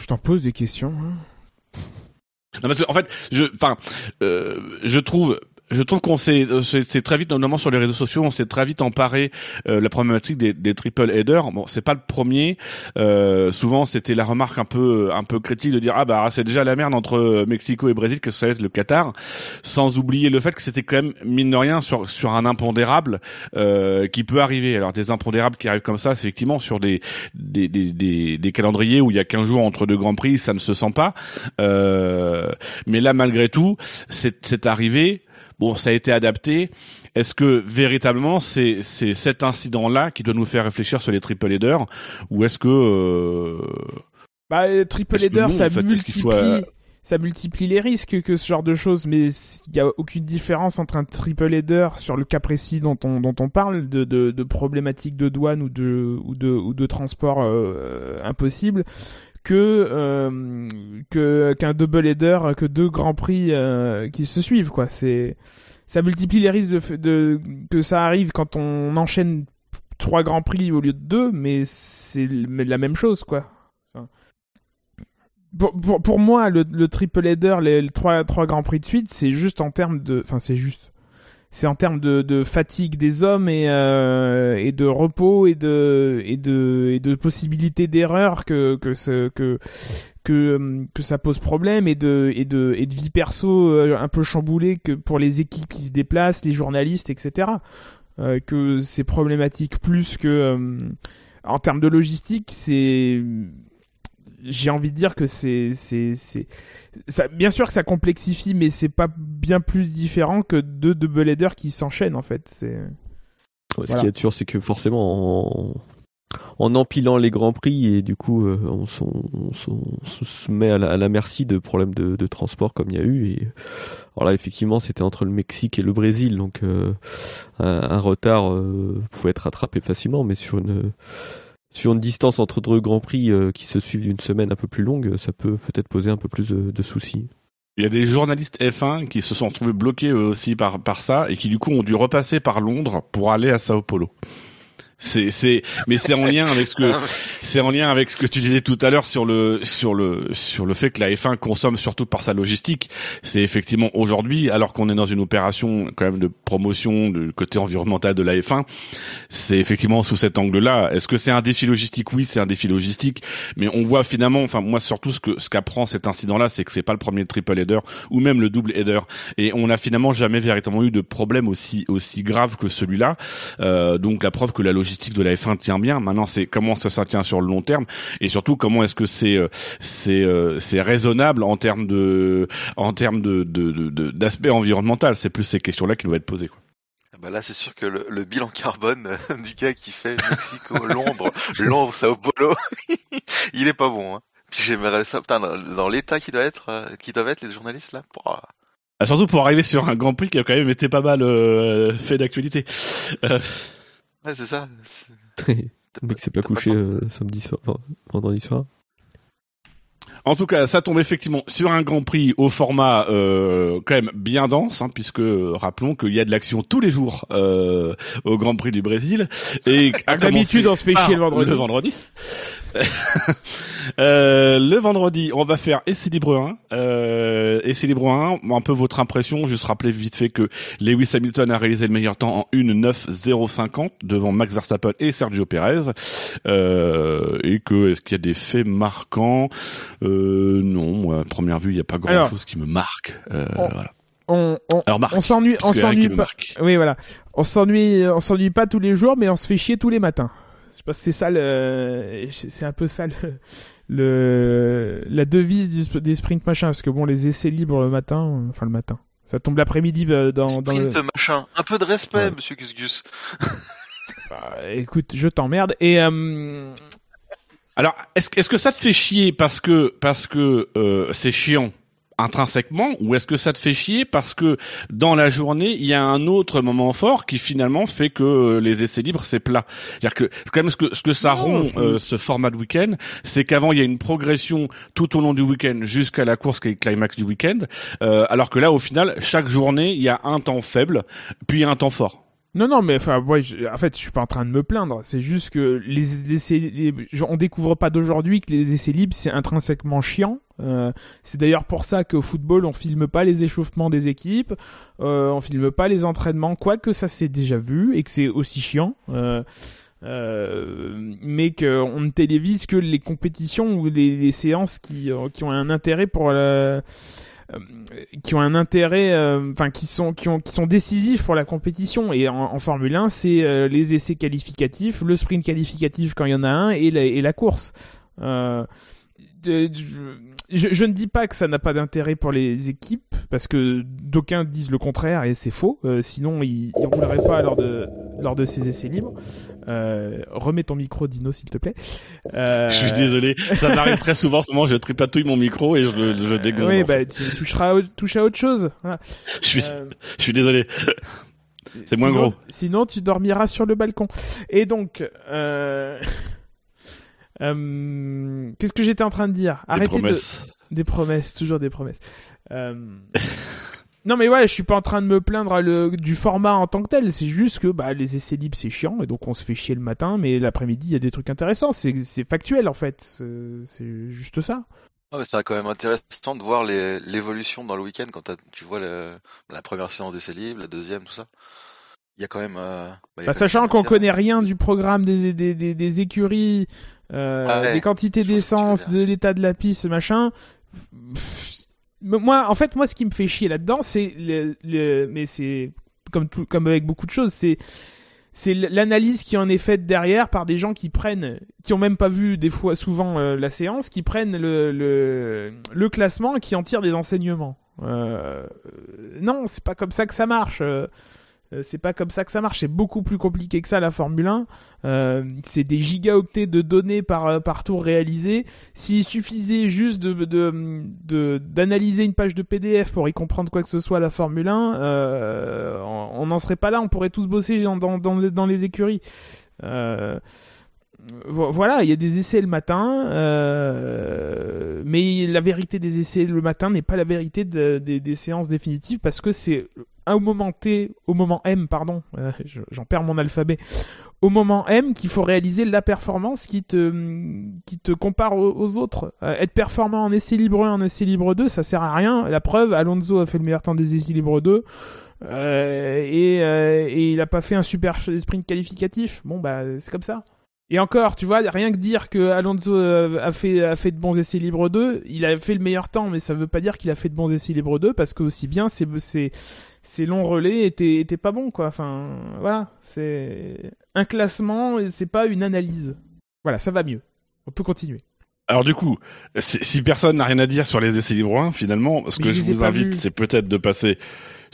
Je t'en pose des questions. hein. Non, parce que, en fait, je, enfin, je trouve. Je trouve qu'on s'est, euh, c'est très vite, notamment sur les réseaux sociaux, on s'est très vite emparé euh, la problématique des, des triple headers. Bon, c'est pas le premier. Euh, souvent, c'était la remarque un peu, un peu critique de dire ah bah c'est déjà la merde entre Mexico et Brésil que ça va être le Qatar, sans oublier le fait que c'était quand même mine de rien sur sur un impondérable euh, qui peut arriver. Alors des impondérables qui arrivent comme ça, c'est effectivement sur des des, des, des, des calendriers où il y a 15 jours entre deux grands prix, ça ne se sent pas. Euh, mais là, malgré tout, c'est arrivé. Bon, ça a été adapté. Est-ce que véritablement c'est c'est cet incident-là qui doit nous faire réfléchir sur les triple headers ou est-ce que euh, Bah, triple nous, ça en fait, est-ce multiplie, soit- ça multiplie les risques que ce genre de choses, mais il y a aucune différence entre un triple header sur le cas précis dont on dont on parle de de, de problématiques de douane ou de ou de ou de transport euh, impossible euh, que qu'un double header, que deux grands prix euh, qui se suivent quoi. C'est ça multiplie les risques de, que ça arrive quand on enchaîne trois grands prix au lieu de deux, mais c'est la même chose quoi. Pour, pour, pour moi, le, le triple header, les, les trois, trois grands prix de suite, c'est juste en termes de, enfin c'est juste, c'est en termes de, de fatigue des hommes et, euh, et de repos et de et de et de possibilité d'erreur que que que que hum, que ça pose problème et de et de et de vie perso euh, un peu chamboulée que pour les équipes qui se déplacent, les journalistes, etc. Euh, que c'est problématique plus que hum, en termes de logistique, c'est j'ai envie de dire que c'est c'est c'est ça, bien sûr que ça complexifie mais c'est pas bien plus différent que deux double headers qui s'enchaînent en fait c'est Ouais, Ce Voilà. qu'il y a de sûr, c'est que forcément, en, en empilant les grands prix, et du coup, euh, on, se se met à la, à la merci de problèmes de, de transport comme il y a eu. Et alors là, effectivement, c'était entre le Mexique et le Brésil, donc euh, un, un retard euh, pouvait être rattrapé facilement, mais sur une sur une distance entre deux grands prix euh, qui se suivent d'une semaine un peu plus longue, ça peut peut-être poser un peu plus de, soucis. il y a des journalistes F1 qui se sont retrouvés bloqués eux aussi par par ça et qui du coup ont dû repasser par Londres pour aller à Sao Paulo. C'est c'est mais c'est en lien avec ce que [LAUGHS] c'est en lien avec ce que tu disais tout à l'heure sur le sur le sur le fait que la F1 consomme surtout par sa logistique. C'est effectivement aujourd'hui, alors qu'on est dans une opération quand même de promotion du côté environnemental de la F1, c'est effectivement sous cet angle-là. Est-ce que c'est un défi logistique? Oui, c'est un défi logistique, mais on voit finalement, enfin moi surtout ce que ce qu'apprend cet incident-là, c'est que c'est pas le premier triple header ou même le double header, et on n'a finalement jamais véritablement eu de problème aussi aussi grave que celui-là. Euh, donc la preuve que la logistique de la F1 tient bien. Maintenant, c'est comment ça, ça tient sur le long terme et surtout comment est-ce que c'est euh, c'est euh, c'est raisonnable en termes de en termes de de- de- de- d'aspect environnemental. C'est plus ces questions-là qui doivent être posées. Quoi. Ah Bah là, c'est sûr que le, le bilan carbone euh, [LAUGHS] du gars qui fait Mexico, [LAUGHS] Londres, Londres, Sao Paulo, [LAUGHS] il est pas bon. Hein. Puis j'aimerais ça, putain, dans, l'état qui doit être, qui doivent être les journalistes là. Pouah. Ah, surtout pour arriver sur un Grand Prix qui a quand même été pas mal euh, fait d'actualité. Euh, Ouais, c'est ça. c'est- [LAUGHS] le mec s'est pas couché euh, samedi soir, enfin, vendredi soir. En tout cas, ça tombe effectivement sur un Grand Prix au format euh, quand même bien dense, hein, puisque rappelons qu'il y a de l'action tous les jours euh, au Grand Prix du Brésil. Et [LAUGHS] à D'habitude, on se fait chier le vendredi. Le vendredi. [LAUGHS] Euh, le vendredi, on va faire Essai Libre 1. Euh, Essai Libre 1, un peu votre impression, juste rappeler vite fait que Lewis Hamilton a réalisé le meilleur temps en 1.9.050 devant Max Verstappen et Sergio Perez. Euh, et que, est-ce qu'il y a des faits marquants? Euh, Non, moi, à première vue, il n'y a pas grand-chose qui me marque. Euh, on- voilà. On, on, Alors, Marc, on s'ennuie, on s'ennuie pas. Oui, voilà. On s'ennuie, on s'ennuie pas tous les jours, mais on se fait chier tous les matins. Je sais pas si c'est ça le, c'est un peu ça le, le la devise du des sprint machin, parce que bon, les essais libres le matin, enfin le matin, ça tombe l'après-midi euh, dans, dans le... Sprint machin. Un peu de respect, Ouais. monsieur Gus Gus. [LAUGHS] Bah, écoute, je t'emmerde. Et euh, Alors, est-ce que- est-ce que ça te fait chier parce que parce que euh, c'est chiant? Intrinsèquement ou est-ce que ça te fait chier parce que dans la journée il y a un autre moment fort qui finalement fait que euh, les essais libres c'est plat c'est-à-dire que quand même ce que ce que ça rompt euh, ce format de week-end c'est qu'avant il y a une progression tout au long du week-end jusqu'à la course qui est le climax du week-end euh, alors que là au final chaque journée il y a un temps faible puis un temps fort Non, non, mais enfin, ouais, je- en fait, je suis pas en train de me plaindre. C'est juste que les essais, les- on découvre pas d'aujourd'hui que les essais libres c'est intrinsèquement chiant. Euh, c'est d'ailleurs pour ça qu'au football on filme pas les échauffements des équipes, euh, on filme pas les entraînements, quoique ça c'est déjà vu et que c'est aussi chiant. Euh, euh, mais qu'on ne télévise que les compétitions ou les, séances qui, qui ont un intérêt pour qui ont un intérêt, enfin qui sont qui ont qui sont décisifs pour la compétition. Et en, Formule 1, c'est les essais qualificatifs, le sprint qualificatif quand il y en a un et la, course. Je, je ne dis pas que ça n'a pas d'intérêt pour les équipes, parce que d'aucuns disent le contraire et c'est faux. Euh, sinon, ils, ils rouleraient pas lors de lors de ces essais libres. Euh, remets ton micro, Dino, s'il te plaît. Euh, je suis désolé ça m'arrive très souvent en ce moment je tripatouille mon micro et je le je dégonfle Oui, bah tu toucheras au- touche à autre chose. Voilà. je suis je suis désolé C'est moins sinon- gros. Sinon, tu dormiras sur le balcon. Et donc, euh... qu'est-ce que j'étais en train de dire? Des Arrêtez de promesses. des promesses, toujours des promesses. Euh, [LAUGHS] Non mais ouais, je suis pas en train de me plaindre le... du format en tant que tel. C'est juste que bah, les essais libres c'est chiant et donc on se fait chier le matin, mais l'après-midi il y a des trucs intéressants. C'est factuel en fait. C'est- juste ça. Ah ouais, c'est quand même intéressant de voir les- l'évolution dans le week-end quand tu vois le- la première séance d'essai libre, la deuxième, tout ça. Il y a quand même. euh, bah, a Bah, sachant qu'on connaît rien du programme des, des, des, des écuries, euh, Ah ouais, des quantités d'essence, de l'état de la piste, machin. Pff, Moi, en fait, moi, ce qui me fait chier là-dedans, c'est le, le- mais c'est comme tout, comme avec beaucoup de choses, c'est c'est l'analyse qui en est faite derrière par des gens qui prennent, qui ont même pas vu des fois souvent euh, la séance, qui prennent le, le, le classement et qui en tirent des enseignements. Euh, non, c'est pas comme ça que ça marche. Euh, c'est pas comme ça que ça marche. C'est beaucoup plus compliqué que ça la Formule 1. Euh, c'est des gigaoctets de données par euh, par tour réalisé. S'il suffisait juste de de de- d'analyser une page de PDF pour y comprendre quoi que ce soit la Formule 1, euh, on n'en serait pas là. On pourrait tous bosser dans dans dans, les- écuries. Vo- voilà, il y a des essais le matin, mais la vérité des essais le matin n'est pas la vérité de- des séances définitives parce que c'est au moment T, au moment M, pardon, [LAUGHS] je- j'en perds mon alphabet, au moment M qu'il faut réaliser la performance qui te, qui te compare aux, autres. Euh, être performant en essai libre 1, en essai libre 2, ça sert à rien. La preuve, Alonso a fait le meilleur temps des essais libres 2. euh, et, euh, et il a pas fait un super sprint qualificatif. Bon, bah, c'est comme ça. Et encore, tu vois, rien que dire que Alonso euh, a fait, a fait de bons essais libres 2, il a fait le meilleur temps, mais ça veut pas dire qu'il a fait de bons essais libres 2, parce que aussi bien, c'est, c'est, ces longs relais étaient, étaient pas bons, quoi. Enfin, voilà, c'est un classement, c'est pas une analyse. Voilà, ça va mieux. On peut continuer. Alors du coup, si, si personne n'a rien à dire sur les essais libres 1, finalement, ce que je vous invite, c'est peut-être de passer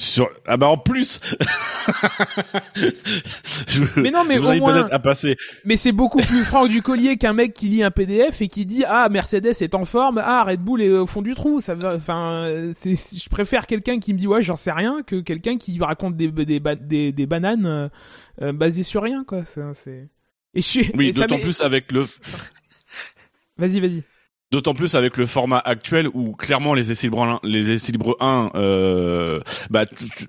sur... Ah bah en plus [LAUGHS] je, Mais non, mais vous au moins- à passer... Mais c'est beaucoup plus franc du collier qu'un mec qui lit un PDF et qui dit ah Mercedes est en forme, ah Red Bull est au fond du trou. Ça, enfin, c'est, je préfère quelqu'un qui me dit ouais j'en sais rien que quelqu'un qui raconte des des, des, des bananes euh, euh, basées sur rien quoi. C'est. Et je suis. Oui, d'autant plus avec le... Vas-y, vas-y. D'autant plus avec le format actuel où clairement les essais libres 1, les essais libres 1 euh, bah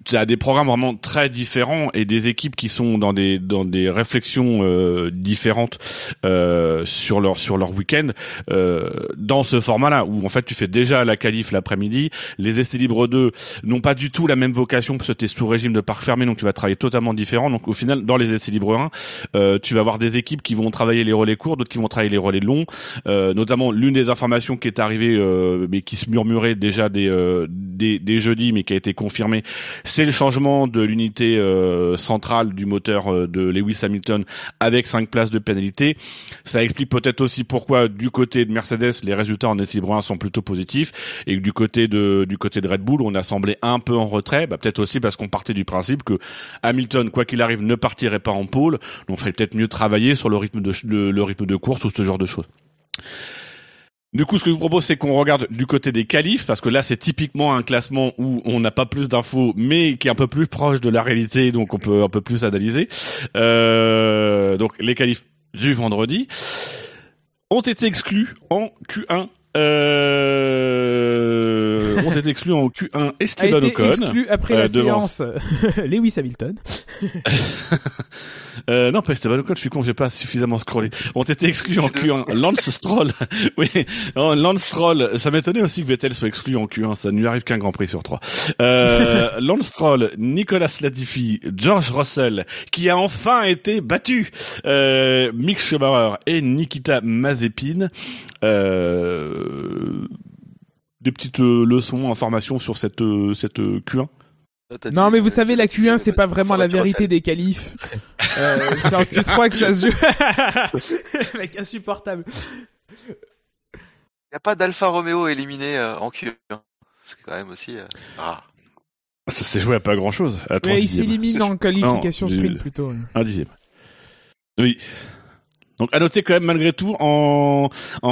tu as des programmes vraiment très différents et des équipes qui sont dans des dans des réflexions euh, différentes euh, sur leur sur leur week-end euh, dans ce format-là où en fait tu fais déjà la qualif l'après-midi, les essais libres 2 n'ont pas du tout la même vocation parce que tu es sous régime de parc fermé donc tu vas travailler totalement différent. Donc au final dans les essais libres 1 euh, tu vas avoir des équipes qui vont travailler les relais courts, d'autres qui vont travailler les relais longs, euh, notamment l'une des information qui est arrivée, euh, mais qui se murmurait déjà des, euh, des, des jeudis, mais qui a été confirmée, c'est le changement de l'unité euh, centrale du moteur de Lewis Hamilton avec 5 places de pénalité. Ça explique peut-être aussi pourquoi du côté de Mercedes, les résultats en essai 1 sont plutôt positifs, et du côté de du côté de Red Bull, on a semblé un peu en retrait. Bah, peut-être aussi parce qu'on partait du principe que Hamilton, quoi qu'il arrive, ne partirait pas en pôle. Donc, il fallait peut-être mieux travailler sur le rythme de, le rythme de course ou ce genre de choses. Du coup, ce que je vous propose, c'est qu'on regarde du côté des qualifs, parce que là, c'est typiquement un classement où on n'a pas plus d'infos, mais qui est un peu plus proche de la réalité, donc on peut un peu plus analyser. Euh, donc, les qualifs du vendredi ont été exclus en Q1 euh, ont été exclus en Q1 Esteban a été Ocon. exclu après la euh, devant- séance [LAUGHS] Lewis Hamilton. [LAUGHS] Euh, non, pas Esteban Ocon, je suis con, j'ai pas suffisamment scrollé. Ont été exclus en Q1 [LAUGHS] Lance Stroll. oui, non, Lance Stroll. Ça m'étonnait aussi que Vettel soit exclu en Q1. Ça ne lui arrive qu'un Grand Prix sur trois. Euh, Lance Stroll, Nicolas Latifi, George Russell, qui a enfin été battu. Euh, Mick Schumacher et Nikita Mazepin. Euh, des petites euh, leçons, informations sur cette euh, cette euh, Q1. Ah, t'as Non, mais vous savez, la Q1, c'est pas vraiment la vérité des qualifs. Euh, c'est en Q3 que ça se joue. [LAUGHS] Mec, insupportable. Il n'y a pas d'Alfa Romeo éliminé euh, en Q1. C'est quand même aussi euh, rare. Ça s'est joué à pas grand chose. À Mais il s'élimine en qualification Non, sprint plutôt. Un dixième. Oui. Donc à noter quand même malgré tout en,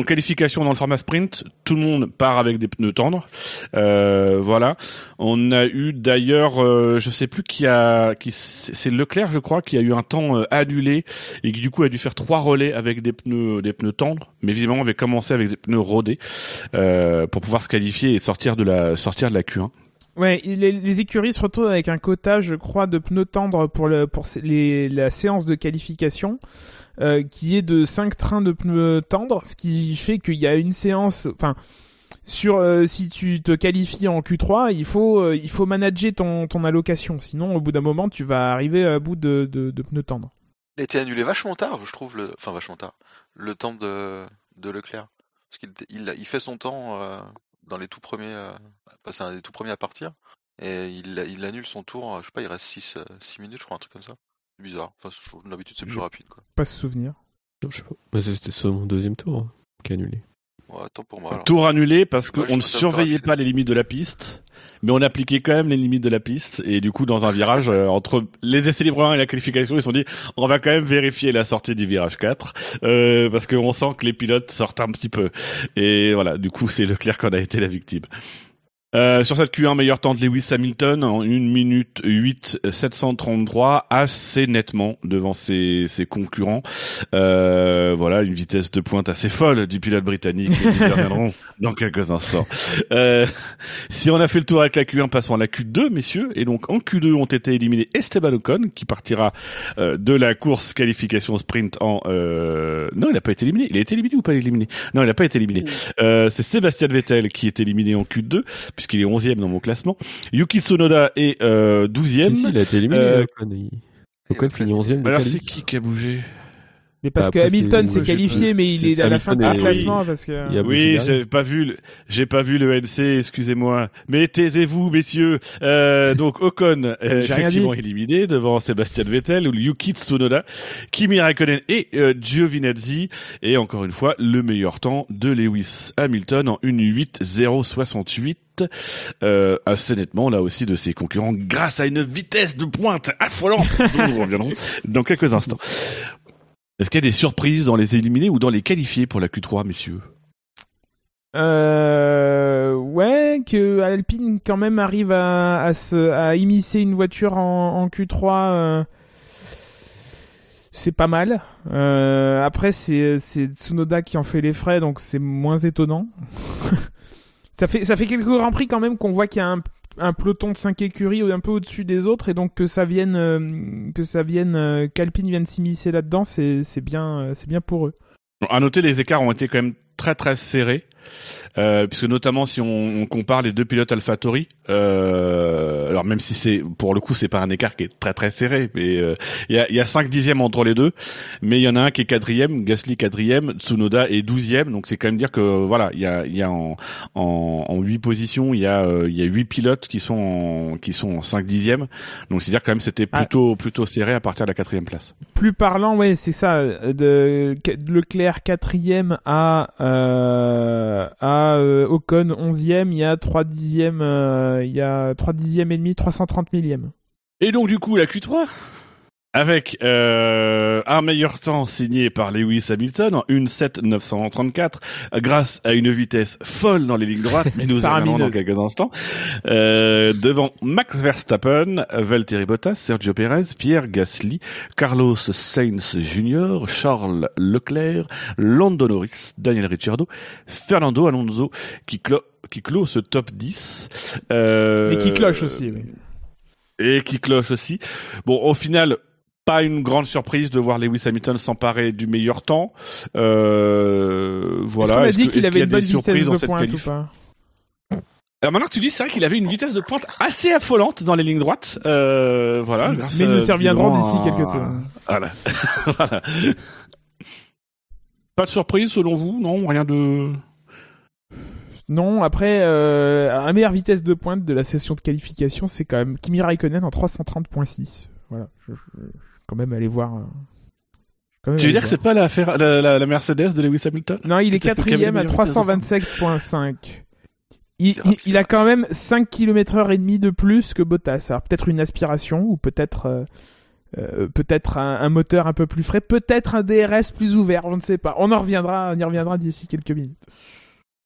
qualification dans le format sprint, tout le monde part avec des pneus tendres. Euh, voilà. On a eu d'ailleurs, euh, je sais plus qui a, qui c'est Leclerc je crois qui a eu un temps euh, annulé et qui du coup a dû faire trois relais avec des pneus des pneus tendres, mais évidemment avait commencé avec des pneus rodés euh, pour pouvoir se qualifier et sortir de la sortir de la Q1. Ouais, les, écuries se retrouvent avec un quota, je crois, de pneus tendres pour, la séance de qualification, euh, qui est de 5 trains de pneus tendres, ce qui fait qu'il y a une séance, enfin, sur euh, si tu te qualifies en Q3, il faut euh, il faut manager ton, allocation, sinon au bout d'un moment tu vas arriver à bout de, pneus tendres. Il a été annulé vachement tard, je trouve. Le... Enfin, vachement tard. Le temps de, de Leclerc. Parce qu'il il, fait son temps dans les tout premiers. Euh... bah, c'est un des tout premiers à partir. Et il, il annule son tour. euh, Je sais pas, il reste 6 minutes, je crois, un truc comme ça. C'est bizarre. Enfin, d'habitude, c'est plus Je- rapide, quoi. Pas se souvenir. Non, je sais pas. Mais c'était son deuxième tour hein, qui a annulé. Ouais, tant pour moi. alors. Tour annulé parce qu'on ne surveillait pas les limites de la piste, mais on appliquait quand même les limites de la piste. Et du coup, dans un virage, euh, entre les essais libres 1 et la qualification, ils se sont dit, on va quand même vérifier la sortie du virage 4, euh, parce qu'on sent que les pilotes sortent un petit peu. Et voilà, du coup, c'est Leclerc qu'on a été la victime. Euh, sur cette Q1, meilleur temps de Lewis Hamilton en 1 minute 8 733, assez nettement devant ses, ses concurrents. Euh, voilà, une vitesse de pointe assez folle du pilote britannique. [LAUGHS] Nous reviendrons dans quelques instants. Euh, si on a fait le tour avec la Q1, passons à la Q2, messieurs. Et donc en Q2 ont été éliminés Esteban Ocon, qui partira euh, de la course qualification sprint en... Euh... Non, il n'a pas été éliminé. Il a été éliminé ou pas éliminé? Non, il n'a pas été éliminé. Euh, c'est Sébastien Vettel qui est éliminé en Q2, puisqu'il est 11e dans mon classement. Yuki Tsunoda est euh, 12e. Si, si, il a été éliminé. Euh, Ocon, il... Ocon finit 11ème de Alors c'est qui qui a bougé? Mais parce Bah, que Hamilton s'est qualifié, pas- mais il est à la fin du classement parce que. Oui, j'ai pas vu, le- j'ai pas vu le NC, excusez-moi. Mais taisez-vous, messieurs. Euh, donc Ocon, euh, effectivement éliminé devant Sébastien Vettel ou Yuki Tsunoda, Kimi Raikkonen et euh, Giovinazzi. Et encore une fois, le meilleur temps de Lewis Hamilton en 1.8.068. Euh, assez nettement là aussi de ses concurrents grâce à une vitesse de pointe affolante nous reviendrons dans quelques instants. Est-ce qu'il y a des surprises dans les éliminés ou dans les qualifiés pour la Q3, messieurs? Euh, ouais, que Alpine quand même arrive à, à, immiscer une voiture en, en Q3. euh, c'est pas mal. Euh, après, c'est Tsunoda qui en fait les frais, donc c'est moins étonnant. [LAUGHS] ça fait ça fait quelques grands prix quand même qu'on voit qu'il y a un, peloton de 5 écuries un peu au-dessus des autres et donc que ça vienne euh, que ça vienne euh, qu'Alpine vienne s'immiscer là-dedans, c'est bien euh, bien pour eux. À noter, les écarts ont été quand même très très serrés. Euh, puisque notamment si on, on, compare les deux pilotes AlphaTauri, euh, alors même si c'est pour le coup c'est pas un écart qui est très très serré, mais euh, il y, a, y a 5 dixièmes entre les deux, mais il y en a un qui est quatrième, Gasly quatrième, Tsunoda est douzième, donc c'est quand même dire que voilà il y a, y a en, en, en 8 positions il y a il y a huit pilotes qui sont en, qui sont en 5 dixièmes, donc c'est dire quand même c'était plutôt ah. plutôt serré à partir de la quatrième place. Plus parlant, ouais c'est ça, de Leclerc quatrième à à euh, Ocon 11e, il y a 3 dixièmes, euh, il y a 3 dixièmes et demi, 330 millièmes. Et donc du coup la Q3 avec euh, un meilleur temps signé par Lewis Hamilton en 1.7.934 grâce à une vitesse folle dans les lignes droites, mais [LAUGHS] nous en dans quelques instants. Euh, devant Max Verstappen, Valtteri Bottas, Sergio Perez, Pierre Gasly, Carlos Sainz Jr., Charles Leclerc, Lando Norris, Daniel Ricciardo, Fernando Alonso qui, clôt qui clôt ce top 10. Euh, Mais qui cloche aussi, oui et qui cloche aussi. Bon, au final, pas une grande surprise de voir Lewis Hamilton s'emparer du meilleur temps. Euh, voilà. Est-ce qu'on a dit qu'il avait une bonne vitesse de pointe ou pas alors maintenant que tu dis, c'est vrai qu'il avait une vitesse de pointe assez affolante dans les lignes droites. Euh, voilà. Mais nous y reviendrons d'ici quelques temps. Voilà. [LAUGHS] voilà. Pas de surprise selon vous Non, rien de. Non, après, euh, un meilleure vitesse de pointe de la session de qualification, c'est quand même Kimi Raikkonen en 330.6. Voilà, je, quand même aller voir. Euh, tu veux dire que c'est pas la, la, la, Mercedes de Lewis Hamilton? Non, il est quatrième à 327.5. Il, il, a quand même 5 km heure et demi de plus que Bottas. Alors peut-être une aspiration ou peut-être euh, euh, peut-être un, un, moteur un peu plus frais, peut-être un DRS plus ouvert, on ne sait pas. On en reviendra, on y reviendra d'ici quelques minutes.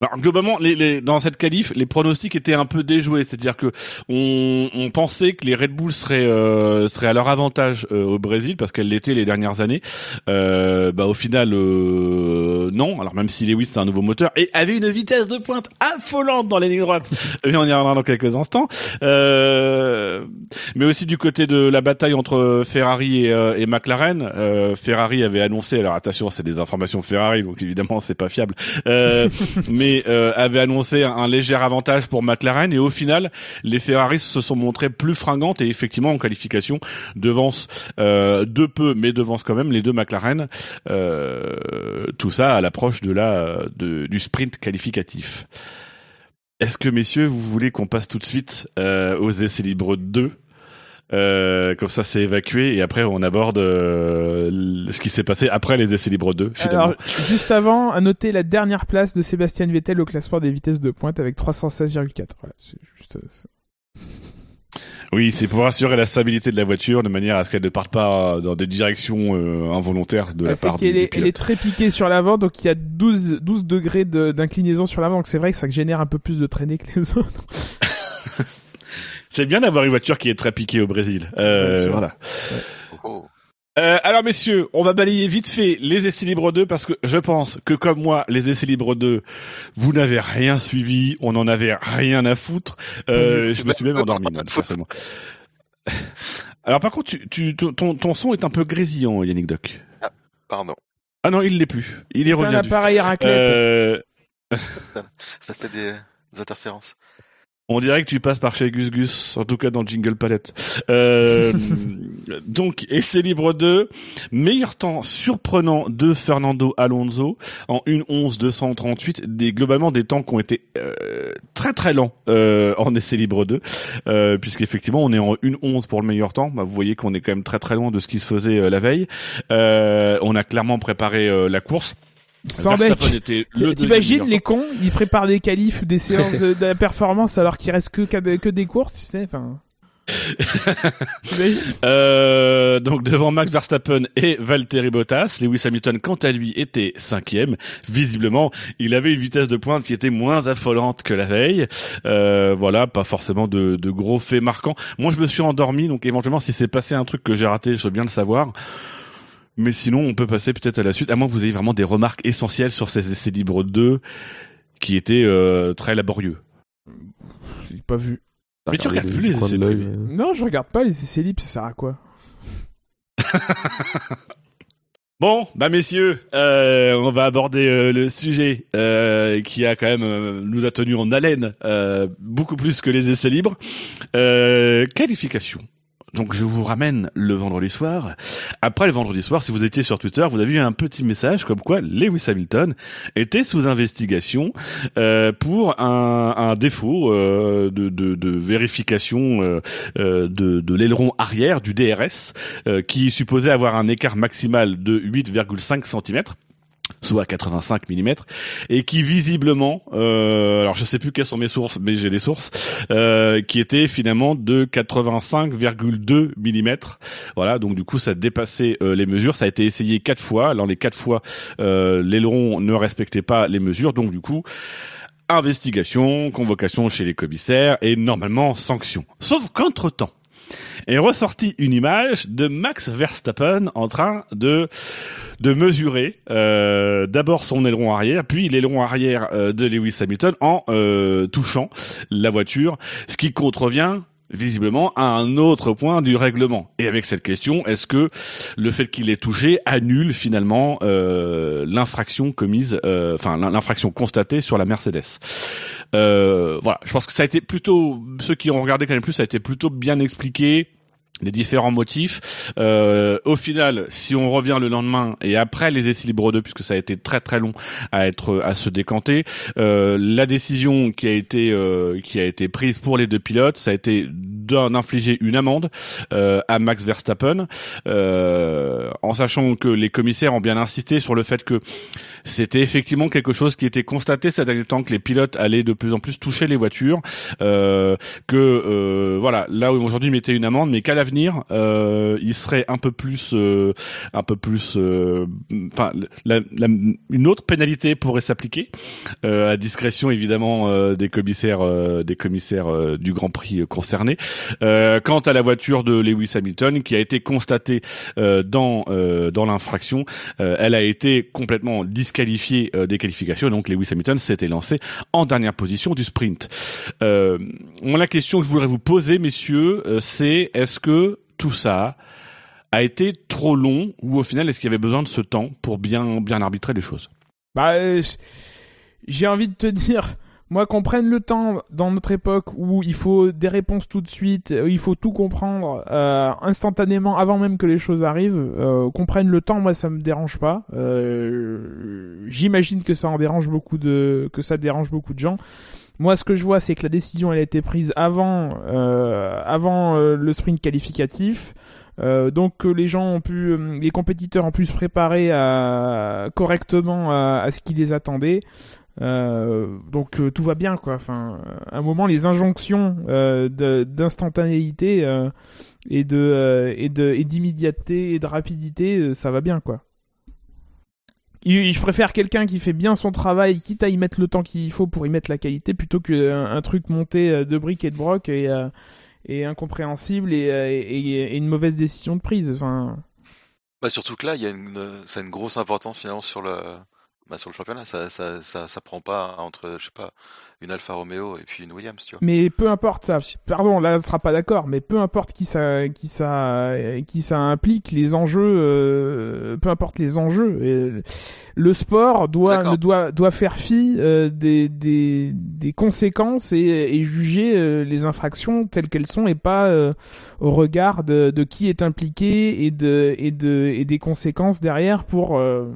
Alors, globalement, les, les, dans cette qualif, les pronostics étaient un peu déjoués, c'est-à-dire que on, on, pensait que les Red Bull seraient euh, seraient à leur avantage euh, au Brésil parce qu'elles l'étaient les dernières années. Euh, bah au final, euh, non. Alors même si Lewis c'est un nouveau moteur et avait une vitesse de pointe affolante dans les lignes droites, [LAUGHS] mais on y reviendra dans quelques instants. Euh, mais aussi du côté de la bataille entre Ferrari et, et McLaren, Ferrari avait annoncé. Alors attention, c'est des informations Ferrari, donc évidemment c'est pas fiable. [LAUGHS] mais euh, avait annoncé un, léger avantage pour McLaren et au final les Ferrari se sont montrés plus fringantes et effectivement en qualification devancent euh, de peu mais devancent quand même les deux McLaren euh, tout ça à l'approche de la de, du sprint qualificatif. Est-ce que messieurs vous voulez qu'on passe tout de suite euh, aux essais libres 2 euh, comme ça, c'est évacué et après on aborde euh, ce qui s'est passé après les essais libres 2. Finalement. Alors, juste avant, à noter la dernière place de Sébastien Vettel au classement des vitesses de pointe avec 316,4. Voilà, c'est juste. Euh, oui, c'est pour assurer la stabilité de la voiture de manière à ce qu'elle ne parte pas dans des directions euh, involontaires de la part du, est, Elle est très piquée sur l'avant, donc il y a 12, 12 degrés d'inclinaison sur l'avant, c'est vrai que ça génère un peu plus de traînée que les [LAUGHS] autres. C'est bien d'avoir une voiture qui est très piquée au Brésil. Euh, voilà. Oh. Euh, alors messieurs, on va balayer vite fait les essais libres 2 parce que je pense que comme moi, les essais libres 2, vous n'avez rien suivi, on n'en avait rien à foutre. Euh, je me suis même endormi, forcément. [LAUGHS] Alors par contre, tu, ton, ton, son est un peu grésillant, Yannick Doc. Ah, pardon. Ah non, il l'est plus. Il est revenu. un appareil raclette. Euh... ça fait des interférences. On dirait que tu passes par chez Gus Gus, en tout cas dans Jingle Palette. Euh, [LAUGHS] donc, essai libre 2, meilleur temps surprenant de Fernando Alonso en 1.11 238, des, globalement des temps qui ont été euh, très très lents euh, en essai libre 2, euh, puisqu'effectivement on est en 1.11 pour le meilleur temps, bah, vous voyez qu'on est quand même très très loin de ce qui se faisait euh, la veille. Euh, on a clairement préparé la course. Sans T'imagines les cons, ils préparent des qualifs, des [LAUGHS] séances de, de performance alors qu'il reste que, que des courses, tu sais, enfin. [LAUGHS] euh, donc devant Max Verstappen et Valtteri Bottas, Lewis Hamilton quant à lui était cinquième. Visiblement, il avait une vitesse de pointe qui était moins affolante que la veille. Euh, voilà, pas forcément de, de, gros faits marquants. Moi, je me suis endormi, donc éventuellement, si c'est passé un truc que j'ai raté, je veux bien le savoir. Mais sinon, on peut passer peut-être à la suite, à moins que vous ayez vraiment des remarques essentielles sur ces essais libres 2 qui étaient euh, très laborieux. J'ai pas vu. Mais tu regardes plus les essais privés. euh. Non, je regarde pas les essais libres, ça sert à quoi? [LAUGHS] Bon, bah messieurs, euh, on va aborder euh, le sujet euh, qui a quand même euh, nous a tenu en haleine euh, beaucoup plus que les essais libres. Euh, qualification. Donc je vous ramène le vendredi soir. Après le vendredi soir, si vous étiez sur Twitter, vous avez eu un petit message comme quoi Lewis Hamilton était sous investigation euh, pour un, défaut euh, de, vérification euh, de, de l'aileron arrière du DRS qui supposait avoir un écart maximal de 8,5 cm soit 85 mm et qui visiblement euh, alors je sais plus quelles sont mes sources mais j'ai des sources euh, qui était finalement de 85,2 mm voilà donc du coup ça dépassait euh, les mesures. Ça a été essayé quatre fois. Alors les quatre fois euh, l'aileron ne respectait pas les mesures. Donc du coup investigation convocation chez les commissaires et normalement sanction. Sauf qu'entre temps est ressorti une image de Max Verstappen en train de de mesurer euh, d'abord son aileron arrière, puis l'aileron arrière euh, de Lewis Hamilton en euh, touchant la voiture, ce qui contrevient visiblement à un autre point du règlement. Et avec cette question, est-ce que le fait qu'il ait touché annule finalement euh, l'infraction commise, euh, enfin l'infraction constatée sur la Mercedes? Euh, Voilà, je pense que ça a été plutôt, ceux qui ont regardé quand même plus, ça a été plutôt bien expliqué les différents motifs. Euh, au final, si on revient le lendemain et après les essais libres 2, puisque ça a été très très long à être à se décanter, euh, la décision qui a été euh, qui a été prise pour les deux pilotes, ça a été d'en infliger une amende euh, à Max Verstappen, euh, en sachant que les commissaires ont bien insisté sur le fait que c'était effectivement quelque chose qui était constaté ces derniers temps que les pilotes allaient de plus en plus toucher les voitures, euh, que voilà là où aujourd'hui mettaient une amende, mais qu'à l'avenir euh, il serait un peu plus, euh, un peu plus, euh, enfin une autre pénalité pourrait s'appliquer à discrétion évidemment des commissaires, des commissaires du Grand Prix concernés. Quant à la voiture de Lewis Hamilton qui a été constatée dans dans l'infraction, elle a été complètement disqualifiée des qualifications. Donc Lewis Hamilton s'était lancé en dernière position du sprint. La question que je voudrais vous poser, messieurs, c'est est-ce que tout ça a été trop long ou au final est-ce qu'il y avait besoin de ce temps pour bien bien arbitrer les choses? Bah, euh, j'ai envie de te dire, moi, qu'on prenne le temps dans notre époque où il faut des réponses tout de suite, où il faut tout comprendre euh, instantanément avant même que les choses arrivent, euh, qu'on prenne le temps, moi, ça me dérange pas. Euh, J'imagine que ça en dérange beaucoup de, que ça dérange beaucoup de gens. Moi, ce que je vois, c'est que la décision, elle a été prise avant, euh, avant euh, le sprint qualificatif. Euh, donc les gens ont pu, euh, les compétiteurs ont pu se préparer correctement à, ce qui les attendait. Donc tout va bien quoi. Enfin, à un moment les injonctions d'instantanéité et de et d'immédiateté et de rapidité, ça va bien quoi. Je préfère quelqu'un qui fait bien son travail, quitte à y mettre le temps qu'il faut pour y mettre la qualité, plutôt qu'un un truc monté euh, de briques et de broc et, euh, incompréhensible et, euh, une mauvaise décision de prise. Enfin, Bah, surtout que là, y a une, ça a une grosse importance finalement sur le, bah, sur le championnat. Ça, ça, ça, ça prend pas entre, je sais pas, une Alfa Romeo et puis une Williams, tu vois. Mais peu importe ça. Pardon, là, ça sera pas d'accord. Mais peu importe qui ça, qui ça, qui ça implique, les enjeux, euh, peu importe les enjeux. Le sport doit, doit, doit faire fi euh, des, des, des conséquences et, et juger euh, les infractions telles qu'elles sont et pas euh, au regard de, de qui est impliqué et de, et de, et des conséquences derrière pour, euh,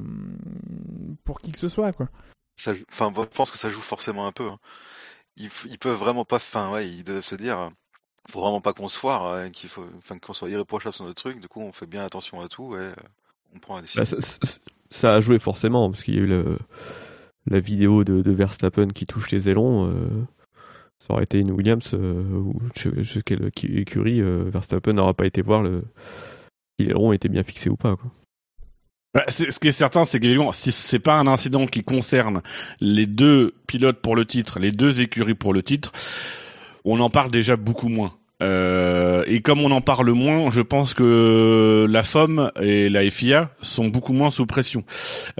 pour qui que ce soit, quoi. Ça, enfin, je pense que ça joue forcément un peu. hein. Ils, peuvent vraiment pas, enfin, ouais, ils doivent se dire, euh, faut vraiment pas qu'on se foire, euh, qu'il faut, enfin, qu'on soit irréprochable sur notre truc. Du coup, on fait bien attention à tout et euh, on prend la décision. Bah, ça, ça- ça a joué forcément, parce qu'il y a eu le- la vidéo de, de Verstappen qui touche les ailerons. euh, ça aurait été une Williams euh, ou je je sais quelle qui- écurie, euh, Verstappen n'aura pas été voir le, si l'aileron était bien fixé ou pas. Quoi. Bah, ce qui est certain, c'est qu'évidemment, si c'est pas un incident qui concerne les deux pilotes pour le titre, les deux écuries pour le titre, on en parle déjà beaucoup moins. Euh, et comme on en parle moins, je pense que la FOM et la FIA sont beaucoup moins sous pression.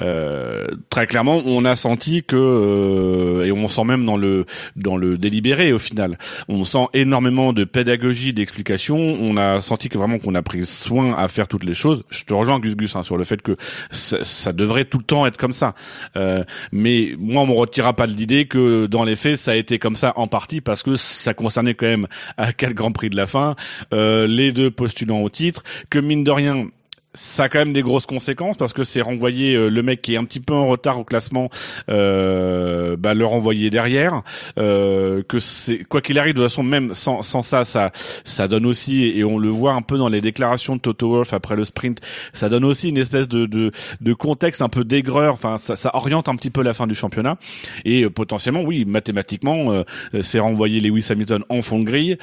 Euh, très clairement, on a senti que euh, et on sent même dans le dans le délibéré au final, on sent énormément de pédagogie, d'explication. On a senti que vraiment qu'on a pris soin à faire toutes les choses. Je te rejoins Gus Gus hein, sur le fait que ça, devrait tout le temps être comme ça. Euh, mais moi, on me retirera pas de l'idée que dans les faits, ça a été comme ça en partie parce que ça concernait quand même à quel grand Prix de la fin, euh, les deux postulants au titre, que mine de rien, ça a quand même des grosses conséquences parce que c'est renvoyer euh, le mec qui est un petit peu en retard au classement, euh, bah, le renvoyer derrière. Euh, que c'est quoi qu'il arrive de toute façon même sans, sans ça, ça ça donne aussi et on le voit un peu dans les déclarations de Toto Wolff après le sprint, ça donne aussi une espèce de de, de contexte un peu d'aigreur. Enfin ça, ça oriente un petit peu la fin du championnat et euh, potentiellement oui mathématiquement euh, c'est renvoyer Lewis Hamilton en fond de grille.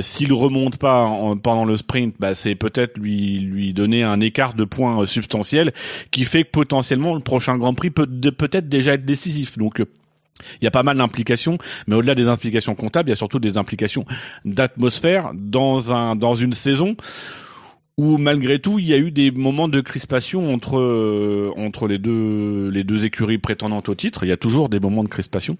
S'il remonte pas pendant le sprint, bah, c'est peut-être lui lui donner un écart de points euh, substantiel qui fait que potentiellement le prochain Grand Prix peut peut-être déjà être décisif. Donc euh, il y a pas mal d'implications, mais au-delà des implications comptables, il y a surtout des implications d'atmosphère dans un dans une saison où malgré tout il y a eu des moments de crispation entre euh, entre les deux les deux écuries prétendantes au titre. Il y a toujours des moments de crispation.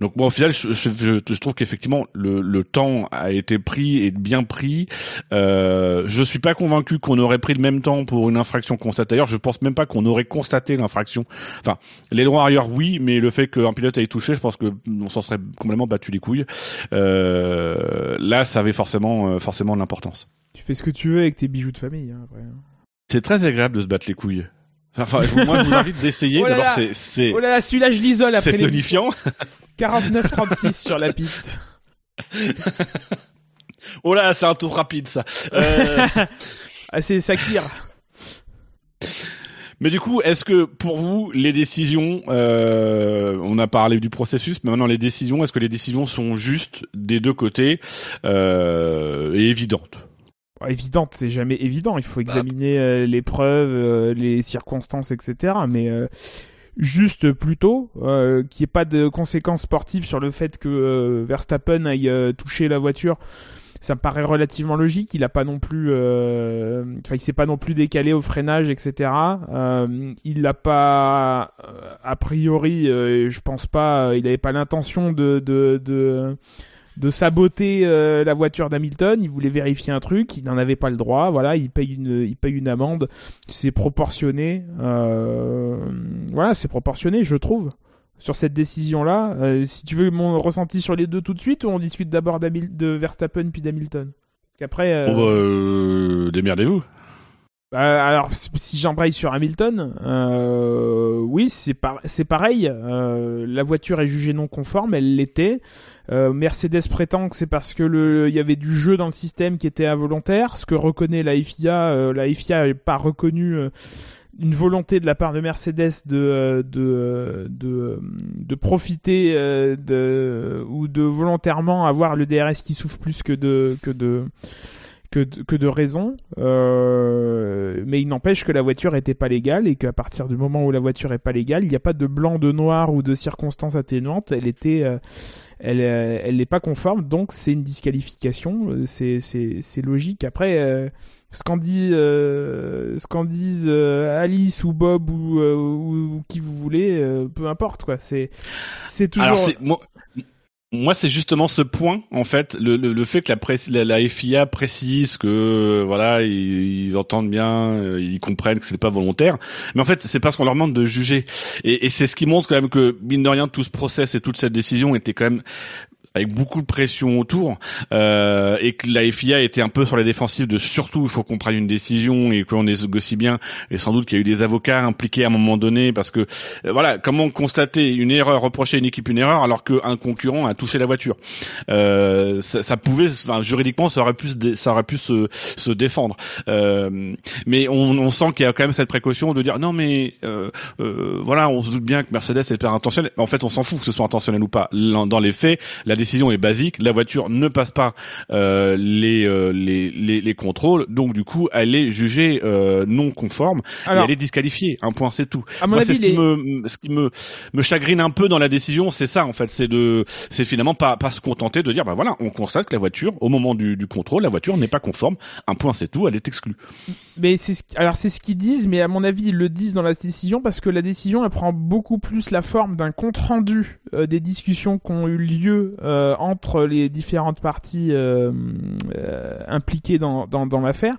Donc bon, au final, je, je, je trouve qu'effectivement le, le, temps a été pris et bien pris. Euh, je suis pas convaincu qu'on aurait pris le même temps pour une infraction constatée ailleurs. Je pense même pas qu'on aurait constaté l'infraction. Enfin, les droits ailleurs, oui, mais le fait qu'un pilote ait touché, je pense que on s'en serait complètement battu les couilles. Euh, là, ça avait forcément euh, forcément de l'importance. Tu fais ce que tu veux avec tes bijoux de famille. Hein, après. C'est très agréable de se battre les couilles. Enfin, moi, je vous invite d'essayer. Oh D'abord, c'est, Oh là là, celui-là, je l'isole après. C'est tonifiant. [LAUGHS] 49-36 sur la piste. oh là, c'est un tour rapide, ça. Euh... [LAUGHS] ah, c'est Sakir. Mais du coup, est-ce que pour vous, les décisions, euh, on a parlé du processus, mais maintenant les décisions, est-ce que les décisions sont justes des deux côtés euh, et évidentes? Évidente, c'est jamais évident. Il faut examiner euh, les preuves, euh, les circonstances, etc. Mais euh, juste plutôt euh, qu'il n'y ait pas de conséquences sportives sur le fait que euh, Verstappen aille euh, toucher la voiture. Ça me paraît relativement logique. Il a pas non plus, enfin, il s'est pas non plus décalé au freinage, etc. il n'a pas, a priori, je pense pas, il n'avait pas l'intention de, de, de de saboter euh, la voiture d'Hamilton. Il voulait vérifier un truc, il n'en avait pas le droit. Voilà, il paye une, il paye une amende. C'est proportionné. Euh, voilà, c'est proportionné, je trouve. Sur cette décision-là, euh, si tu veux mon ressenti sur les deux tout de suite, ou on discute d'abord de Verstappen puis d'Hamilton? Parce qu'après. Oh bah, démerdez-vous. Euh, alors, si j'embraye sur Hamilton, euh, oui, c'est par pareil. Euh, la voiture est jugée non conforme, elle l'était. Euh, Mercedes prétend que c'est parce que le il y avait du jeu dans le système qui était involontaire, ce que reconnaît la FIA. La FIA n'a pas reconnu une volonté de la part de Mercedes de de de, de profiter de ou de volontairement avoir le DRS qui souffle plus que de que de que de, que de raison, euh, mais il n'empêche que la voiture n'était pas légale et qu'à partir du moment où la voiture est pas légale, il n'y a pas de blanc, de noir ou de circonstances atténuantes. Elle était, euh, elle, euh, elle n'est pas conforme, donc c'est une disqualification. C'est, c'est, logique. Après, ce qu'en dit, ce qu'en disent Alice ou Bob ou, ou, qui vous voulez, peu importe quoi. C'est, c'est toujours. Moi, c'est justement ce point, en fait, le, le, le fait que la, la, la, FIA précise que euh, voilà, ils, ils, entendent bien, euh, ils comprennent que c'est pas volontaire, mais en fait, c'est parce qu'on leur demande de juger, et, et c'est ce qui montre quand même que mine de rien, tout ce process et toute cette décision était quand même avec beaucoup de pression autour euh, et que la FIA était un peu sur les défensives de surtout il faut qu'on prenne une décision et qu'on négocie bien. Et sans doute qu'il y a eu des avocats impliqués à un moment donné parce que euh, voilà comment constater une erreur reprocher à une équipe une erreur alors qu'un concurrent a touché la voiture? Euh, ça, ça, pouvait enfin juridiquement ça aurait pu se, ça aurait pu se, se défendre. Euh, mais on, on sent qu'il y a quand même cette précaution de dire non mais euh, voilà on se doute bien que Mercedes est pas intentionnel. En fait on s'en fout que ce soit intentionnel ou pas. Dans les faits la décision est basique. La voiture ne passe pas euh, les, euh, les, les les contrôles, donc du coup, elle est jugée euh, non conforme Alors- et elle est disqualifiée. Un point, c'est tout. À mon Moi, avis, c'est ce qui les- me ce qui me me chagrine un peu dans la décision, c'est ça en fait, c'est de c'est finalement pas pas se contenter de dire bah voilà, on constate que la voiture au moment du, du contrôle, la voiture n'est pas conforme. Un point, c'est tout, elle est exclue. Mais c'est ce alors c'est ce qu'ils disent, mais à mon avis ils le disent dans la décision parce que la décision elle prend beaucoup plus la forme d'un compte rendu euh, des discussions qui ont eu lieu euh, entre les différentes parties euh, euh, impliquées dans l'affaire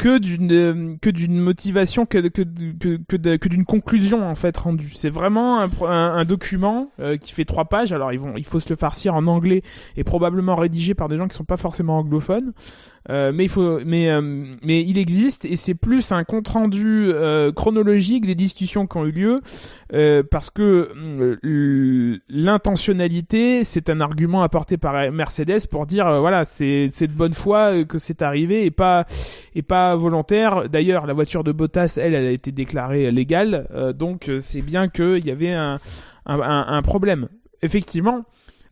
que d'une euh, que d'une motivation que que que d'une conclusion en fait rendue. C'est vraiment un, document euh, qui fait trois pages. Alors ils vont il faut se le farcir en anglais et probablement rédigé par des gens qui sont pas forcément anglophones. Euh, mais il faut, mais euh, mais il existe et c'est plus un compte rendu euh, chronologique des discussions qui ont eu lieu euh, parce que euh, l'intentionnalité c'est un argument apporté par Mercedes pour dire voilà c'est c'est de bonne foi que c'est arrivé et pas et pas volontaire. D'ailleurs la voiture de Bottas elle elle a été déclarée légale donc c'est bien qu'il y avait un, un- un problème. Effectivement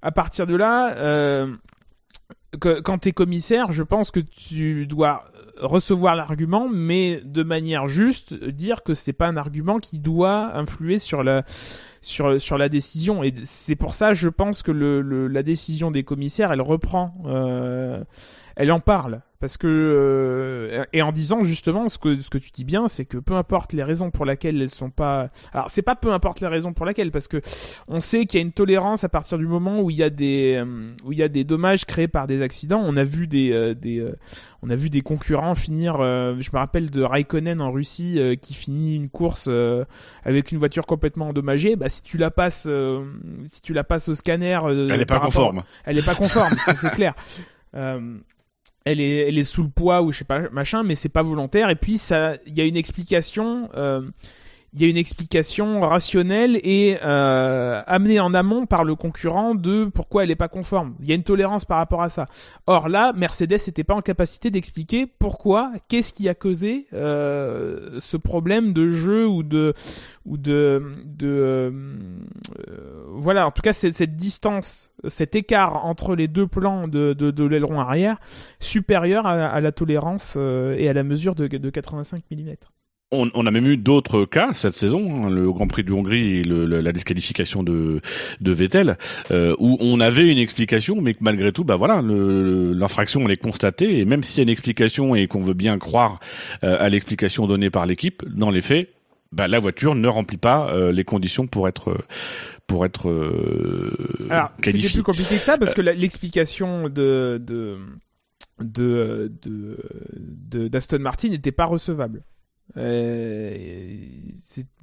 à partir de là. Que, quand t'es commissaire, je pense que tu dois recevoir l'argument, mais de manière juste, dire que c'est pas un argument qui doit influer sur la sur sur la décision. Et c'est pour ça, je pense que le, le- la décision des commissaires, elle reprend, euh, elle en parle, parce que euh, et en disant justement ce que ce que tu dis bien, c'est que peu importe les raisons pour lesquelles elles sont pas, alors c'est pas peu importe les raisons pour lesquelles, parce que on sait qu'il y a une tolérance à partir du moment où il y a des euh, où il y a des dommages créés par des accidents. On a vu des euh, des euh, on a vu des concurrents finir. euh, je me rappelle de Raikkonen en Russie euh, qui finit une course euh, avec une voiture complètement endommagée. Bah si tu la passes euh, si tu la passes au scanner, Elle n'est pas conforme. elle est pas conforme, ça c'est clair. [LAUGHS] Euh, elle est, sous le poids ou je sais pas machin, mais c'est pas volontaire. Et puis il y a une explication, euh, il y a une explication rationnelle et euh, amenée en amont par le concurrent de pourquoi elle est pas conforme. Il y a une tolérance par rapport à ça. Or là, Mercedes n'était pas en capacité d'expliquer pourquoi, qu'est-ce qui a causé euh, ce problème de jeu ou de ou de de euh, voilà. En tout cas, cette distance, cet écart entre les deux plans de de, de l'aileron arrière supérieur à, à la tolérance euh, et à la mesure de, de 85 mm. On, on a même eu d'autres cas cette saison, hein, le Grand Prix de Hongrie et le- le- la disqualification de, de Vettel, euh, où on avait une explication, mais que malgré tout, bah voilà, l'infraction elle est constatée et même s'il y a une explication et qu'on veut bien croire euh, à l'explication donnée par l'équipe, dans les faits, bah, la voiture ne remplit pas euh, les conditions pour être pour être euh, Alors, c'était qualifiée. plus compliqué que ça parce que l'explication de de de de de- d'Aston Martin n'était pas recevable. Euh,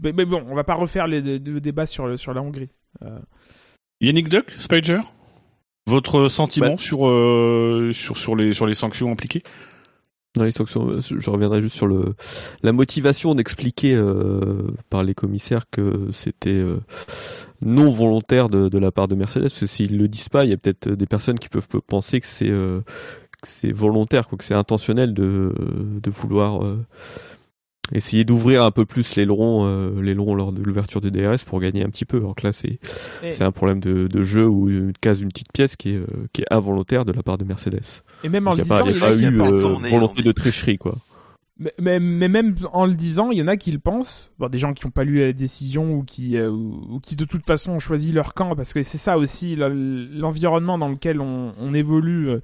mais, mais bon, on va pas refaire les- le, débat sur le- sur la Hongrie. Euh, Yannick Duck, Spider, votre sentiment Bah. sur euh, sur sur les sur les sanctions impliquées? Non, les sanctions, je reviendrai juste sur le la motivation d'expliquer euh, par les commissaires que c'était euh, non volontaire de, de la part de Mercedes. Parce que s'ils le disent pas, il y a peut-être des personnes qui peuvent penser que c'est euh, volontaire, quoi, que c'est intentionnel de de vouloir euh, essayer d'ouvrir un peu plus l'aileron euh, l'aileron lors de l'ouverture du DRS pour gagner un petit peu. Alors que là, c'est et, c'est un problème de, de jeu ou une case une petite pièce qui est euh, qui est involontaire de la part de Mercedes. et même en le disant, il y a il y eu euh, volonté de tricherie, quoi. mais, mais, mais même en le disant, il y en a qui le pensent. Bon, des gens qui n'ont pas lu la décision ou qui euh, ou, qui de toute façon ont choisi leur camp parce que c'est ça aussi l'environnement dans lequel on, on évolue.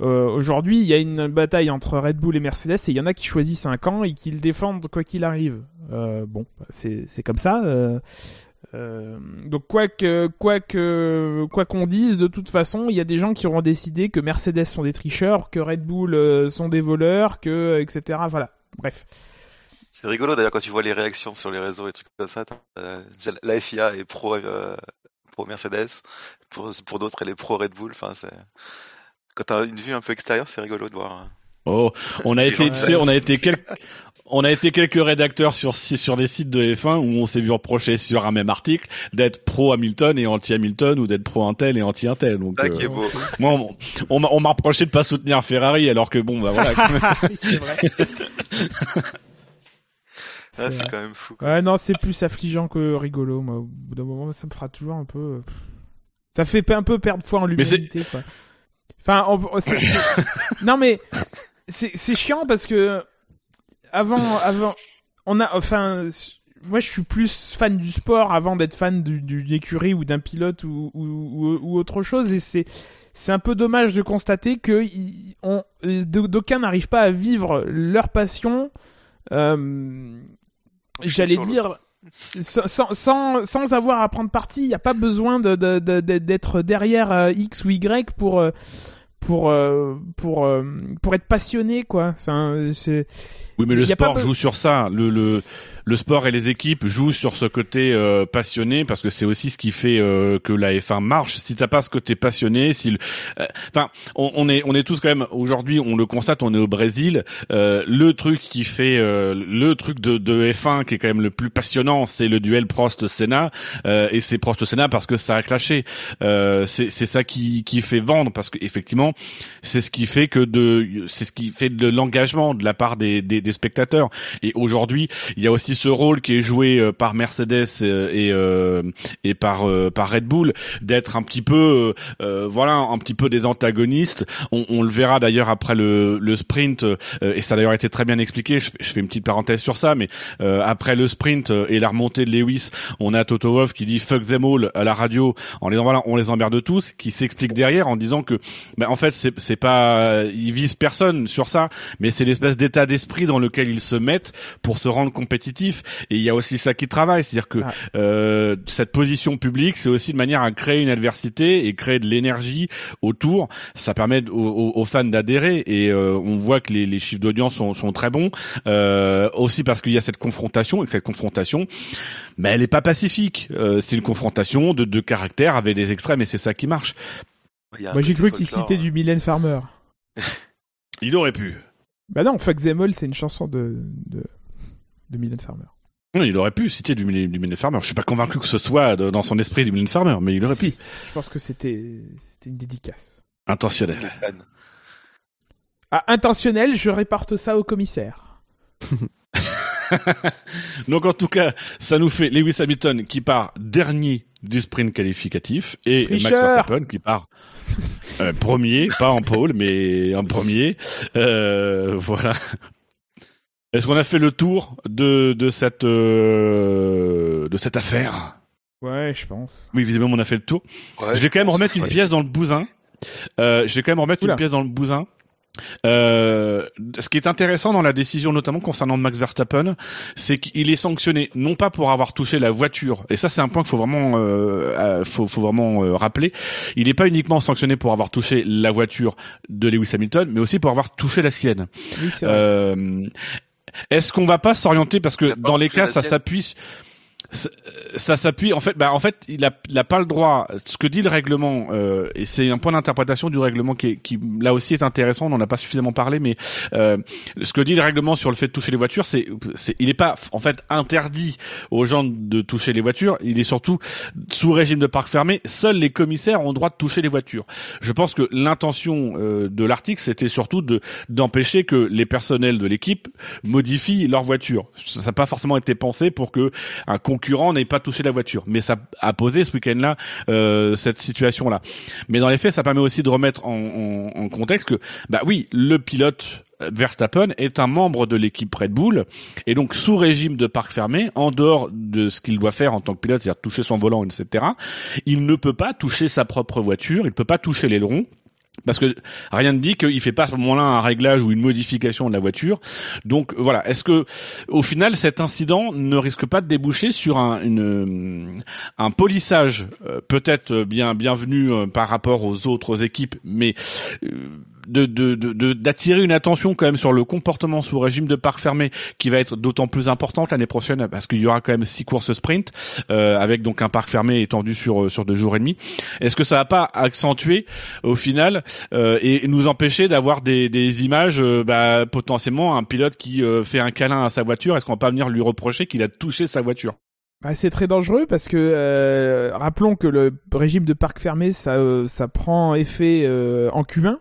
Euh, Aujourd'hui, il y a une bataille entre Red Bull et Mercedes et il y en a qui choisissent un camp et qui le défendent quoi qu'il arrive. Euh, bon, c'est comme ça. euh, donc quoi que quoi que quoi qu'on dise, de toute façon, il y a des gens qui auront décidé que Mercedes sont des tricheurs, que Red Bull sont des voleurs, que etc. Voilà. Bref. C'est rigolo d'ailleurs quand tu vois les réactions sur les réseaux et trucs comme ça. la FIA est pro, pro Mercedes, pour, pour d'autres elle est pro Red Bull. Enfin, c'est quand t'as une vue un peu extérieure, c'est rigolo de voir. hein. Oh, on a été, tu sais, on a été quelques, [LAUGHS] on a été quelques rédacteurs sur sur des sites de F1 où on s'est vu reprocher sur un même article d'être pro Hamilton et anti Hamilton ou d'être pro Intel et anti Intel. Donc Ah, euh, qui est beau. [LAUGHS] moi, on, on m'a on m'a reproché de pas soutenir Ferrari alors que bon, bah voilà. [LAUGHS] c'est vrai. Ah, C'est quand même fou. quoi. Ouais, non, c'est plus affligeant que rigolo. Moi, au bout d'un moment, ça me fera toujours un peu. euh, Ça fait un peu perdre foi en l'humanité, quoi. Enfin, on- c'est- c'est- [LAUGHS] non mais c'est c'est chiant parce que avant, avant, on a, enfin, moi je suis plus fan du sport avant d'être fan du, du d'une écurie ou d'un pilote ou, ou, ou, ou autre chose et c'est c'est un peu dommage de constater que on, d'aucuns n'arrivent pas à vivre leur passion. Euh, J'allais dire sans, sans, sans, avoir à prendre parti, il n'y a pas besoin de, de, de- de- d'être derrière euh, X ou Y pour euh, pour euh, pour euh, pour être passionné quoi. Enfin, c'est Oui, mais le pas sport be- joue sur ça. Le, le, le sport et les équipes jouent sur ce côté euh, passionné parce que c'est aussi ce qui fait euh, que la F1 marche. Si t'as pas ce côté passionné, si, euh, enfin, on, on est on est tous quand même aujourd'hui, on le constate, on est au Brésil. Euh, le truc qui fait euh, le truc de, de F1 qui est quand même le plus passionnant, c'est le duel Prost-Senna et c'est Prost-Senna parce que ça a clashé. C'est c'est ça qui qui fait vendre parce que effectivement, c'est ce qui fait que de c'est ce qui fait de l'engagement de la part des, des, des spectateurs et aujourd'hui il y a aussi ce rôle qui est joué euh, par Mercedes euh, et euh, et par par Red Bull d'être un petit peu voilà un petit peu des antagonistes. On, on le verra d'ailleurs après le, le sprint et ça a d'ailleurs été très bien expliqué. Je, je fais une petite parenthèse sur ça mais après le sprint et la remontée de Lewis on a Toto Wolff qui dit fuck them all à la radio en les voilà on les emmerde tous qui s'explique derrière en disant que ben, en fait c'est pas ils visent personne sur ça mais c'est l'espèce d'état d'esprit dans lequel ils se mettent pour se rendre compétitifs et il y a aussi ça qui travaille c'est-à-dire que Ah. euh, cette position publique c'est aussi une manière à créer une adversité et créer de l'énergie autour. Ça permet aux, aux- aux fans d'adhérer et euh, on voit que les, les chiffres d'audience sont, sont très bons euh, aussi parce qu'il y a cette confrontation et que cette confrontation mais elle est pas pacifique. Euh, c'est une confrontation de deux caractères avec des extrêmes et c'est ça qui marche. Moi j'ai cru qu'il citait du Mylène Farmer. [LAUGHS] il aurait pu. Bah non, Fuck Them All, c'est une chanson de de, de Mylène Farmer. Non, il aurait pu citer du, du Mylène Farmer. Je suis pas convaincu que ce soit de- dans son esprit du Mylène Farmer, mais il aurait pu. Je pense que c'était c'était une dédicace. Intentionnel. Les fans. Ah, intentionnel, je réporte ça au commissaire. [LAUGHS] Donc en tout cas, ça nous fait Lewis Hamilton qui part dernier du sprint qualificatif et Max. Verstappen qui part euh, premier, pas en pôle, mais en premier. Euh, voilà. Est-ce qu'on a fait le tour de, de cette euh, de cette affaire Ouais, je pense. Oui, visiblement on a fait le tour. Ouais, je vais quand même remettre une pièce dans le bousin. Euh, je vais quand même remettre Oula. une pièce dans le bousin. Euh, ce qui est intéressant dans la décision, notamment concernant Max Verstappen, c'est qu'il est sanctionné non pas pour avoir touché la voiture, et ça c'est un point qu'il faut vraiment, euh, euh, faut, faut vraiment euh, rappeler. Il n'est pas uniquement sanctionné pour avoir touché la voiture de Lewis Hamilton, mais aussi pour avoir touché la sienne. Oui, c'est vrai. Euh, Est-ce qu'on va pas s'orienter parce que dans les cas ça s'appuie ça- ça s'appuie en fait bah en fait il a il a pas le droit. Ce que dit le règlement euh, et c'est un point d'interprétation du règlement qui qui là aussi est intéressant on n'en a pas suffisamment parlé mais euh, ce que dit le règlement sur le fait de toucher les voitures c'est c'est il est pas en fait interdit aux gens de toucher les voitures. Il est surtout sous régime de parc fermé. Seuls les commissaires ont le droit de toucher les voitures. Je pense que l'intention euh, de l'article c'était surtout de d'empêcher que les personnels de l'équipe modifient leur voiture. Ça n'a pas forcément été pensé pour que un concurrent n'ait pas touché la voiture. Mais ça a posé ce week-end-là euh, cette situation-là. Mais dans les faits, ça permet aussi de remettre en, contexte que, bah oui, le pilote Verstappen est un membre de l'équipe Red Bull et donc sous régime de parc fermé, en dehors de ce qu'il doit faire en tant que pilote, c'est-à-dire toucher son volant, etc. Il ne peut pas toucher sa propre voiture, il ne peut pas toucher l'aileron. Parce que rien ne dit qu'il fait pas à ce moment-là un réglage ou une modification de la voiture. Donc voilà, est-ce que au final cet incident ne risque pas de déboucher sur un, une, un polissage euh, peut-être bien bienvenu euh, par rapport aux autres équipes, mais euh, de de- de- de- d'attirer une attention quand même sur le comportement sous régime de parc fermé qui va être d'autant plus importante l'année prochaine parce qu'il y aura quand même six courses sprint euh, avec donc un parc fermé étendu sur sur deux jours et demi. Est-ce que ça va pas accentuer au final euh, et nous empêcher d'avoir des, des images euh, bah, potentiellement un pilote qui euh, fait un câlin à sa voiture? Est-ce qu'on va pas venir lui reprocher qu'il a touché sa voiture? Bah, c'est très dangereux parce que euh, rappelons que le régime de parc fermé ça euh, ça prend effet euh, en Q1.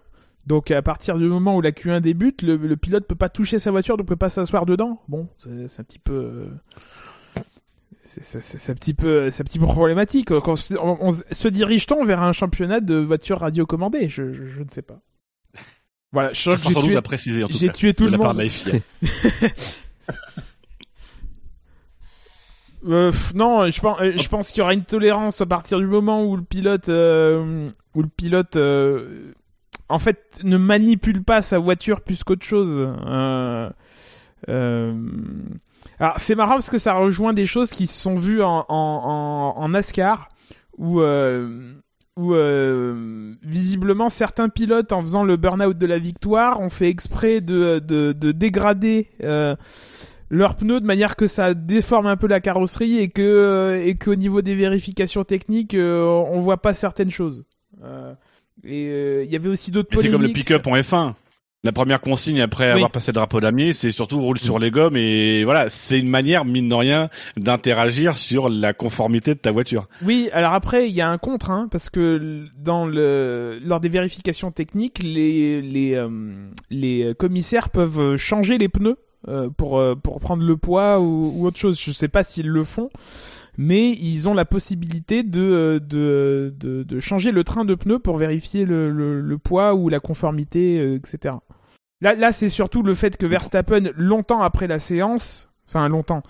Donc à partir du moment où la Q1 débute, le, le pilote peut pas toucher sa voiture, donc peut pas s'asseoir dedans. Bon, c'est un petit peu euh, c'est un petit peu, c'est un petit peu problématique. Quand on, se dirige-t-on vers un championnat de voitures radiocommandées je, je, je ne sais pas. Voilà, je j'ai tué, préciser en tout j'ai tué tout de le monde. [LAUGHS] Euh, non, je pense, euh, je pense qu'il y aura une tolérance à partir du moment où le pilote, euh, où le pilote, euh, en fait, ne manipule pas sa voiture plus qu'autre chose. Euh, euh, alors c'est marrant parce que ça rejoint des choses qui se sont vues en, en, NASCAR où, euh, visiblement certains pilotes en faisant le burn-out de la victoire ont fait exprès de, de, de dégrader leurs pneus de manière que ça déforme un peu la carrosserie et que et qu'au niveau des vérifications techniques on voit pas certaines choses. Et euh, il y avait aussi d'autres Mais c'est comme le polémiques. pick-up en F1. La première consigne après Oui. avoir passé le drapeau damier, c'est surtout roule sur les gommes et voilà, c'est une manière mine de rien d'interagir sur la conformité de ta voiture. Oui, alors après, il y a un contre, hein, parce que dans le, lors des vérifications techniques, les, les, euh, les commissaires peuvent changer les pneus euh, pour, euh, pour prendre le poids ou, ou autre chose. Je sais pas s'ils le font, mais ils ont la possibilité de, euh, de, de, de changer le train de pneus pour vérifier le, le, poids ou la conformité, euh, etc. Là, là c'est surtout le fait que Verstappen, longtemps après la séance, enfin longtemps,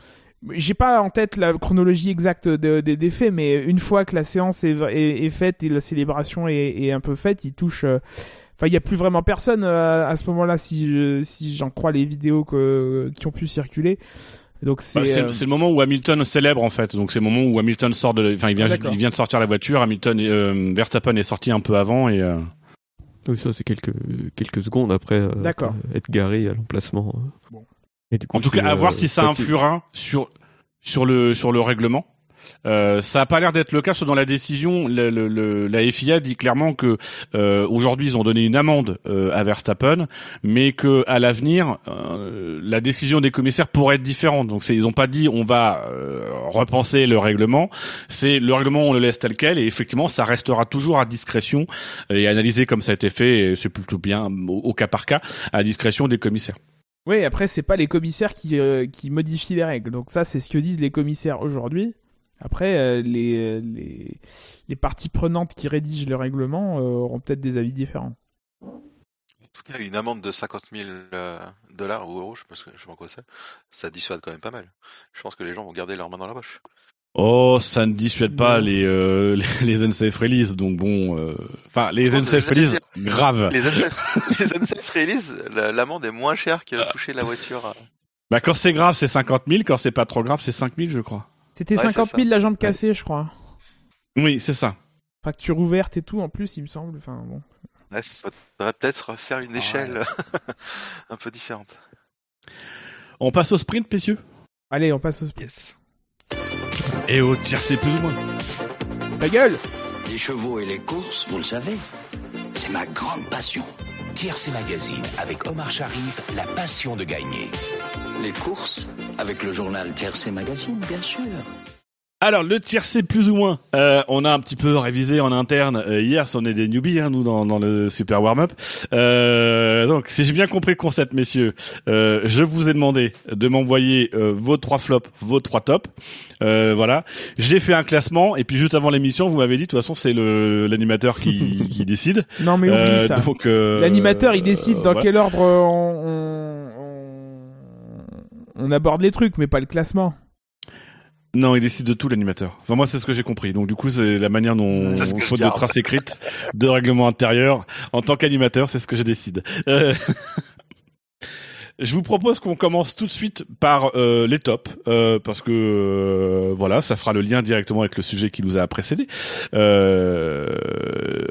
j'ai pas en tête la chronologie exacte de- de- des faits, mais une fois que la séance est, est- faite et la célébration est, est un peu faite, il touche. euh, Enfin, il y a plus vraiment personne à ce moment-là, si si j'en crois les vidéos que, qui ont pu circuler. Donc c'est. Bah, euh, c'est le moment où Hamilton célèbre en fait. Donc c'est le moment où Hamilton sort de, enfin il vient, Ah, il vient de sortir la voiture. Hamilton, euh, Verstappen est sorti un peu avant et euh, Oui, ça c'est quelques, quelques secondes après euh, être garé à l'emplacement. Bon. En tout cas à euh, voir si ça influera sur sur le sur le règlement. Euh, ça a pas l'air d'être le cas, parce dans la décision, le, le- le- la FIA dit clairement que euh, aujourd'hui ils ont donné une amende euh, à Verstappen, mais que à l'avenir, euh, la décision des commissaires pourrait être différente. Donc ils ont pas dit on va euh, repenser le règlement. C'est le règlement on le laisse tel quel et effectivement ça restera toujours à discrétion et analysé comme ça a été fait. C'est plutôt bien au, au cas par cas à discrétion des commissaires. Oui, après c'est pas les commissaires qui euh, qui modifient les règles. Donc ça, c'est ce que disent les commissaires aujourd'hui. Après, euh, les, les les parties prenantes qui rédigent le règlement euh, auront peut-être des avis différents. En tout cas, une amende de 50 000 euh, dollars ou euros, je je sais pas quoi c'est, ça dissuade quand même pas mal. Je pense que les gens vont garder leurs mains dans la poche. Oh, ça ne dissuade pas Non. les, euh, [LAUGHS] les les NCF release, donc bon, euh, enfin les NCF release, grave. Les NCF, [LAUGHS] les NCF release, la- l'amende est moins chère que toucher la voiture. Bah quand c'est grave, c'est 50 000, quand c'est pas trop grave, c'est 5 000, je crois. C'était Ouais, c'est 50 ça. 000 la jambe cassée, je crois. Oui, c'est ça. Fracture ouverte et tout, en plus, il me semble. Enfin, bon. Bref, faudrait peut-être faire une Ah échelle [LAUGHS] un peu différente. On passe au sprint, messieurs Allez, on passe au sprint. Yes. Et au tiercé plus ou moins. Ta gueule Les chevaux et les courses, vous le savez, c'est ma grande passion. Tiercé Magazine avec Omar Sharif, la passion de gagner. Les courses, avec le journal Tiercé Magazine, bien sûr. Alors le tiercé plus ou moins, euh, on a un petit peu révisé en interne euh, hier, on est des newbies hein, nous dans, dans le super warm-up. Euh, donc si j'ai bien compris le concept messieurs, euh, je vous ai demandé de m'envoyer euh, vos trois flops, vos trois tops. Euh, voilà, j'ai fait un classement et puis juste avant l'émission vous m'avez dit de toute façon c'est le l'animateur qui, [LAUGHS] qui décide. Non, mais oublie Euh, ça. euh, L'animateur, il décide dans voilà. quel ordre on, on, on aborde les trucs, mais pas le classement. Non, il décide de tout l'animateur. Enfin moi c'est ce que j'ai compris. Donc du coup c'est la manière dont je faute de traces écrites, de règlement intérieur, en tant qu'animateur, c'est ce que je décide. Euh, [LAUGHS] Je vous propose qu'on commence tout de suite par euh, les tops, euh, parce que euh, voilà, ça fera le lien directement avec le sujet qui nous a précédé. Euh,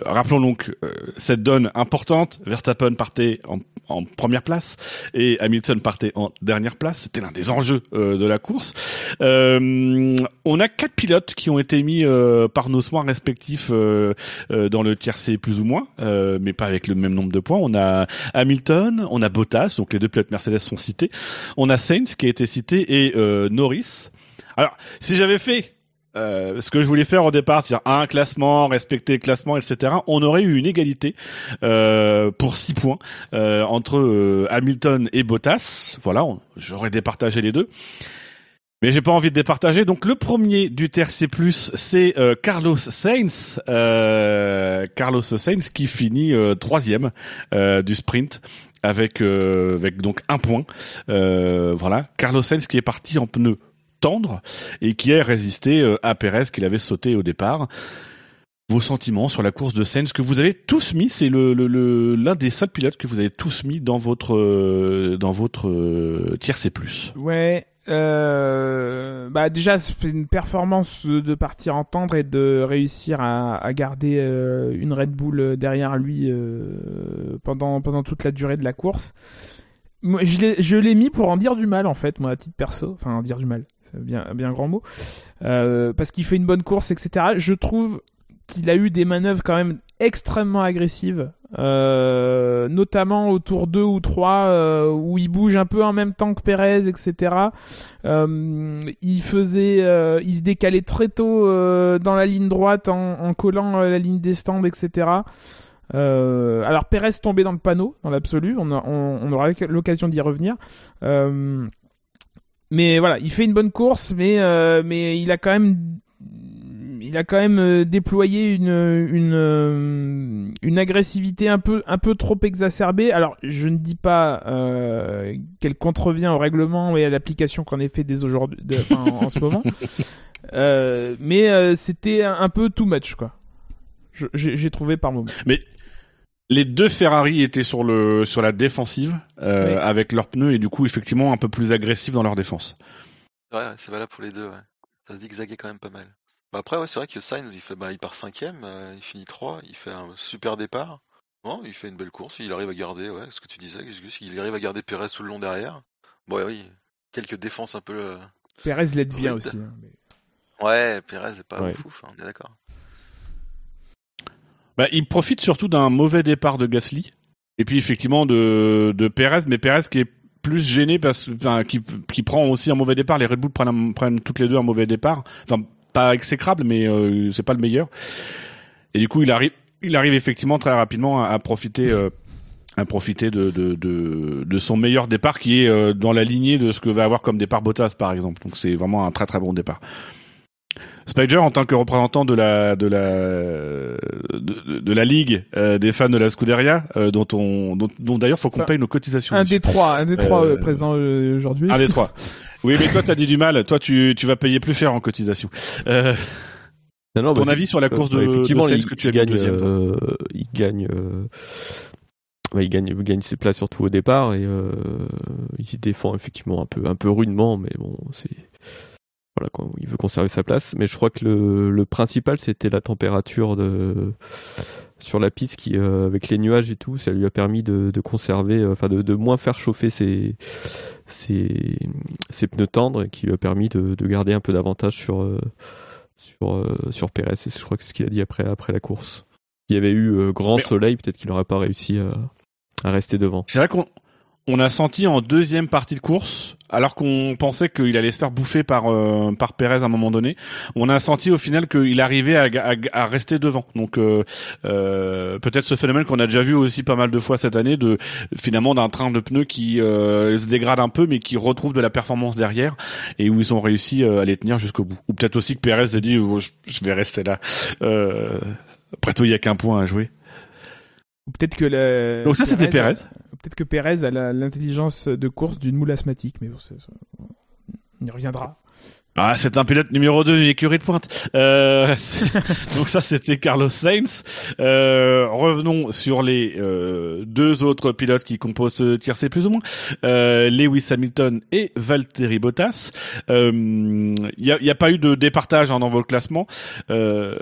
rappelons donc euh, cette donne importante. Verstappen partait en, en première place et Hamilton partait en dernière place. C'était l'un des enjeux euh, de la course. On a quatre pilotes qui ont été mis par nos soins respectifs dans le tiercé plus ou moins, mais pas avec le même nombre de points. On a Hamilton, on a Bottas, donc les deux pilotes Mercedes sont cités. On a Sainz qui a été cité et euh, Norris. Alors, si j'avais fait euh, ce que je voulais faire au départ, c'est-à-dire un classement, respecter le classement, etc., on aurait eu une égalité euh, pour six points entre Hamilton et Bottas. Voilà, j'aurais départagé les deux. Mais j'ai pas envie de départager. Donc le premier du TRC+, c'est Carlos Sainz. Carlos Sainz qui finit troisième du sprint avec euh, avec donc un point. Euh, voilà, Carlos Sainz qui est parti en pneu tendre et qui a résisté euh, à Perez qu'il avait sauté au départ. Vos sentiments sur la course de Sainz que vous avez tous mis, c'est le l'un des seuls pilotes que vous avez tous mis dans votre euh, dans votre euh, tiercé plus. Ouais. Euh, bah déjà, c'est une performance de partir en tendre et de réussir à, garder euh, une Red Bull derrière lui euh, pendant pendant toute la durée de la course. Moi, je l'ai mis pour en dire du mal en fait, moi à titre perso, enfin en dire du mal, c'est bien bien grand mot, Euh, parce qu'il fait une bonne course, etc. Je trouve qu'il a eu des manœuvres quand même extrêmement agressives, euh, notamment au tour 2 ou 3, euh, où il bouge un peu en même temps que Perez, etc. Euh, il faisait, il se décalait très tôt dans la ligne droite en, collant la ligne des stands, etc. Alors Perez tombait dans le panneau, dans l'absolu, on, on, aura l'occasion d'y revenir. Mais voilà, il fait une bonne course, mais mais il a quand même il a quand même euh, déployé une une euh, une agressivité un peu un peu trop exacerbée. Alors je ne dis pas euh, qu'elle contrevient au règlement et à l'application qu'en est fait dès aujourd'hui, enfin, en, en ce moment. [LAUGHS] Euh, mais euh, c'était un, un peu too much quoi. Je- J'ai j'ai trouvé par moment. Les deux Ferrari étaient sur le sur la défensive euh, Oui. avec leurs pneus et du coup effectivement un peu plus agressifs dans leur défense. Ouais, ouais, c'est valable pour les deux. Ouais. Ça zigzaguait quand même pas mal. Bah après, ouais, c'est vrai que Sainz, il fait, bah, il part cinquième, euh, il finit 3, il fait un super départ. Bon, il fait une belle course, il arrive à garder, ouais, ce que tu disais, Gus, il arrive à garder Perez tout le long derrière. Bon, ouais, oui, quelques défenses un peu. euh, Perez l'aide bien aussi. hein, mais- Ouais, Perez est pas Ouais. ouf, ouf, hein, on est d'accord. Bah, il profite surtout d'un mauvais départ de Gasly et puis effectivement de de Perez, mais Perez qui est plus gêné parce enfin qui qui prend aussi un mauvais départ. Les Red Bull prennent, prennent toutes les deux un mauvais départ. Enfin pas exécrable, mais euh, c'est pas le meilleur. Et du coup il arrive il arrive effectivement très rapidement à, profiter. euh, à profiter de, de, de, de son meilleur départ qui est euh, dans la lignée de ce que va avoir comme départ Bottas par exemple. Donc c'est vraiment un très très bon départ. Spider en tant que représentant de la de la de, de- de la ligue euh, des fans de la Scuderia euh, dont on dont, dont d'ailleurs faut qu'on Enfin, paye nos cotisations. Un des trois, un des trois Euh, présents aujourd'hui. Un des trois. [LAUGHS] Oui, mais toi t'as dit du mal. Toi tu tu vas payer plus cher en cotisation. Euh, Non, non, Ton bah, avis sur la course de- effectivement, de il, que tu il as gagne, deuxième, euh, il gagne, euh, il gagne, il gagne ses places surtout au départ et euh, il s'y défend effectivement un peu, un peu rudement, mais bon, c'est voilà il veut conserver sa place. Mais je crois que le, le principal c'était la température de sur la piste qui, euh, avec les nuages et tout, ça lui a permis de, de conserver, euh, enfin de, de moins faire chauffer ses, ses, ses pneus tendres et qui lui a permis de, de garder un peu d'avantage sur euh, sur euh, sur Perez. Et je crois que c'est ce qu'il a dit après après la course. Il y avait eu grand Mais- soleil, peut-être qu'il n'aurait pas réussi à, à rester devant. C'est vrai qu'on on a senti en deuxième partie de course, alors qu'on pensait qu'il allait se faire bouffer par euh, par Perez à un moment donné, on a senti au final qu'il arrivait à, à, à rester devant. Donc euh, euh, peut-être ce phénomène qu'on a déjà vu aussi pas mal de fois cette année, de finalement d'un train de pneus qui euh, se dégrade un peu, mais qui retrouve de la performance derrière et où ils ont réussi euh, à les tenir jusqu'au bout. Ou peut-être aussi que Perez s'est dit, oh, je, je vais rester là. Euh, après tout, il y a qu'un point à jouer. Ou peut-être que la... Donc ça, c'était Perez. Peut-être que Perez a la- l'intelligence de course d'une moule asthmatique, mais bon, on y reviendra. Ah, c'est un pilote numéro 2 d'une écurie de pointe. Euh, [LAUGHS] donc ça, c'était Carlos Sainz. Euh, revenons sur les euh, deux autres pilotes qui composent ce tiercé plus ou moins. Euh, Lewis Hamilton et Valtteri Bottas. Il n'y a, y a pas eu de départage hein, dans vos classements. Euh,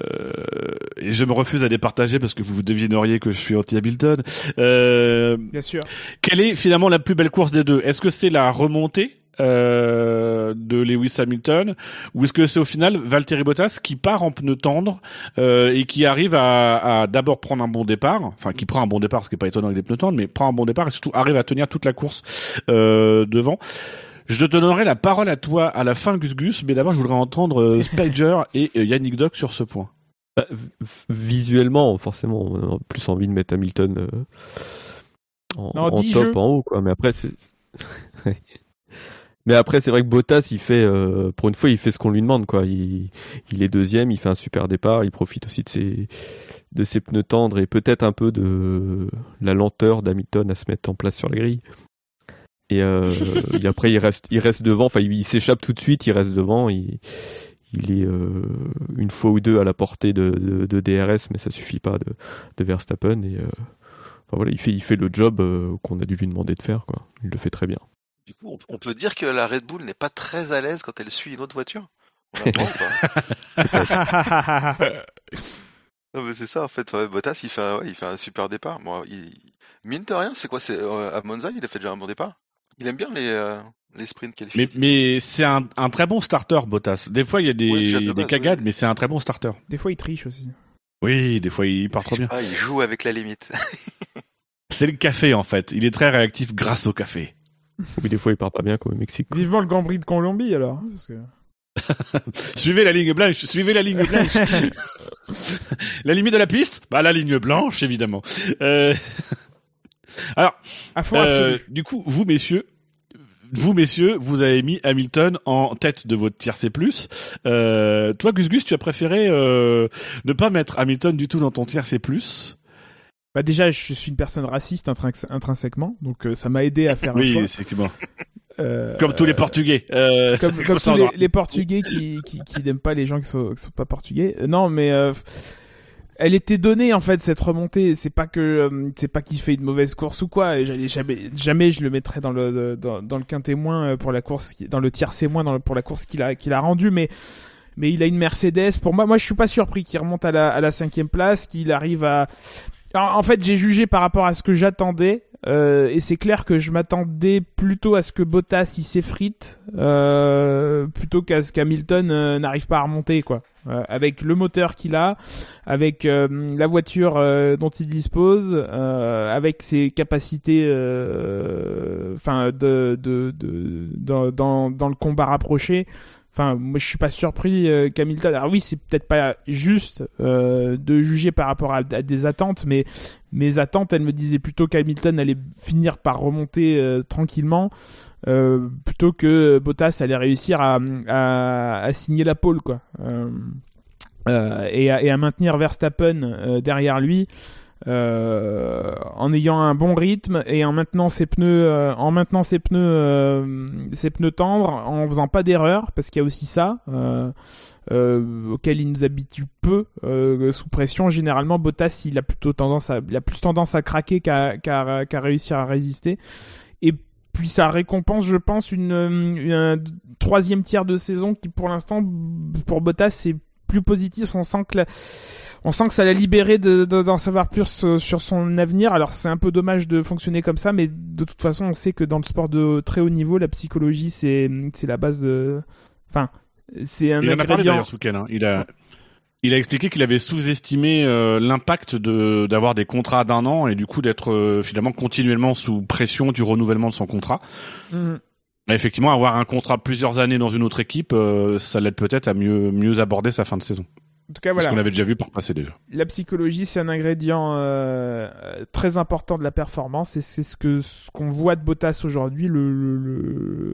et je me refuse à départager parce que vous devineriez que je suis anti-Hamilton. Euh, Bien sûr. quelle est finalement la plus belle course des deux? Est-ce que c'est la remontée euh, de Lewis Hamilton ou est-ce que c'est au final Valtteri Bottas qui part en pneu tendre euh, et qui arrive à, à d'abord prendre un bon départ, enfin qui prend un bon départ, ce qui est pas étonnant avec des pneus tendres, mais prend un bon départ et surtout arrive à tenir toute la course euh, devant. Je te donnerai la parole à toi à la fin, Gus Gus, mais d'abord je voudrais entendre euh, [LAUGHS] Spider et euh, Yannick Doc sur ce point. Bah, visuellement, forcément, on a plus envie de mettre Hamilton euh, en, Non, en dis top, en haut, quoi. Mais après, c'est. [LAUGHS] Mais après, c'est vrai que Bottas, il fait, euh, pour une fois, il fait ce qu'on lui demande, quoi. Il, il est deuxième, il fait un super départ, il profite aussi de ses, de ses pneus tendres et peut-être un peu de la lenteur d'Hamilton à se mettre en place sur la grille. Et, euh, [LAUGHS] et après, il reste, il reste devant. Enfin, il, il s'échappe tout de suite, il reste devant. Il, il est euh, une fois ou deux à la portée de, de, de DRS, mais ça suffit pas de, de Verstappen. Et enfin, voilà, il fait, il fait le job qu'on a dû lui demander de faire, quoi. Il le fait très bien. Du coup, on, on peut dire que la Red Bull n'est pas très à l'aise quand elle suit une autre voiture? On pas? [LAUGHS] Non, mais c'est ça en fait. Ouais, Bottas, il fait, un, ouais, il fait un super départ. Moi, il... mine de rien, c'est quoi C'est euh, à Monza, il a fait déjà un bon départ? Il aime bien les euh, les sprints Mais, qualifiés. mais c'est un, un très bon starter, Bottas. Des fois, il y a des, Oui, déjà de des base, cagades, oui. mais c'est un très bon starter. Des fois, il triche aussi. Oui, des fois, il part trop bien. Il joue avec la limite. [LAUGHS] C'est le café, en fait. Il est très réactif grâce au café. [LAUGHS] Oui, des fois, il part pas bien, comme au Mexique. quoi. Vivement le Grand Prix de Colombie alors. hein, parce que- [LAUGHS] Suivez la ligne blanche, suivez la ligne blanche. [LAUGHS] la limite de la piste? Bah, la ligne blanche, évidemment. Euh, Alors, À fond Euh, du coup, vous messieurs, vous messieurs, vous avez mis Hamilton en tête de votre tier C+. Euh, toi, Gus Gus, tu as préféré euh, ne pas mettre Hamilton du tout dans ton tier C+. Bah déjà, je suis une personne raciste intrins- intrinsèquement, donc euh, ça m'a aidé à faire un Oui, choix. effectivement. Euh, Comme tous les Portugais. Euh, comme, c'est [LAUGHS] comme tous les, Portugais qui, qui, qui n'aiment pas les gens qui sont, qui sont pas portugais. Non, mais elle était donnée en fait cette remontée. C'est pas que c'est pas qu'il fait une mauvaise course ou quoi. Jamais jamais je le mettrais dans le dans, dans le quintet moins pour la course, dans le tiercé moins dans le- pour la course qu'il a qu'il a rendue, mais mais il a une Mercedes. Pour moi, moi je suis pas surpris qu'il remonte à la à la cinquième place, qu'il arrive à en fait, j'ai jugé par rapport à ce que j'attendais, euh, et c'est clair que je m'attendais plutôt à ce que Bottas il s'effrite, euh, plutôt qu'à ce qu'Hamilton euh, n'arrive pas à remonter, quoi. Euh, avec le moteur qu'il a, avec euh, la voiture dont il dispose, avec ses capacités, enfin, de, de, de, dans, dans, dans le combat rapproché. Enfin, moi, je suis pas surpris euh, qu'Hamilton. Alors oui, c'est peut-être pas juste euh, de juger par rapport à, des attentes, mais mes attentes, elles me disaient plutôt qu'Hamilton allait finir par remonter euh, tranquillement, plutôt que Bottas allait réussir à, à, signer la pole, quoi. Et, à, et à maintenir Verstappen derrière lui. Euh, en ayant un bon rythme et en maintenant ses pneus euh, en maintenant ses pneus euh, ses pneus tendres en faisant pas d'erreur parce qu'il y a aussi ça auquel il nous habitue peu sous pression. Généralement Bottas il a plutôt plus tendance à craquer qu'à réussir à résister. Et puis ça récompense je pense une, une- un troisième tiers de saison qui pour l'instant pour Bottas c'est plus positif on sent que la- on sent que ça l'a libéré de- de- d'en savoir plus sur, sur son avenir. Alors c'est un peu dommage de fonctionner comme ça, mais de toute façon on sait que dans le sport de très haut niveau, la psychologie c'est c'est la base de. Enfin, c'est un Il en a parlé ingrédient. d'ailleurs hein. Il a, il a expliqué qu'il avait sous-estimé euh, l'impact de d'avoir des contrats d'un an et du coup d'être euh, finalement continuellement sous pression du renouvellement de son contrat. Mhm. Effectivement, avoir un contrat plusieurs années dans une autre équipe, euh, ça l'aide peut-être à mieux mieux aborder sa fin de saison. En tout cas Ce voilà. qu'on avait déjà vu par passé déjà. la psychologie, c'est un ingrédient euh, très important de la performance et c'est ce que ce qu'on voit de Bottas aujourd'hui. Le, le-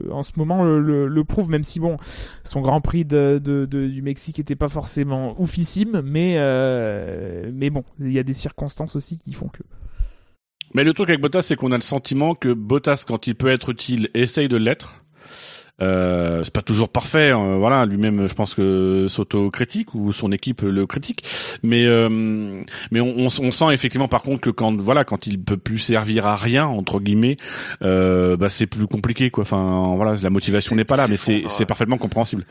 le- en ce moment, le, prouve. Même si bon, son Grand Prix de, de- de- du Mexique était pas forcément oufissime, mais euh, mais bon, il y a des circonstances aussi qui font que. Mais le truc avec Bottas, c'est qu'on a le sentiment que Bottas, quand il peut être utile, essaye de l'être. Euh, c'est pas toujours parfait, hein, voilà. Lui-même, je pense que s'auto-critique ou son équipe le critique. Mais euh, mais on, on, on sent effectivement par contre que quand voilà, quand il peut plus servir à rien entre guillemets, euh, bah c'est plus compliqué quoi. Enfin voilà, la motivation n'est pas là, mais c'est c'est parfaitement compréhensible.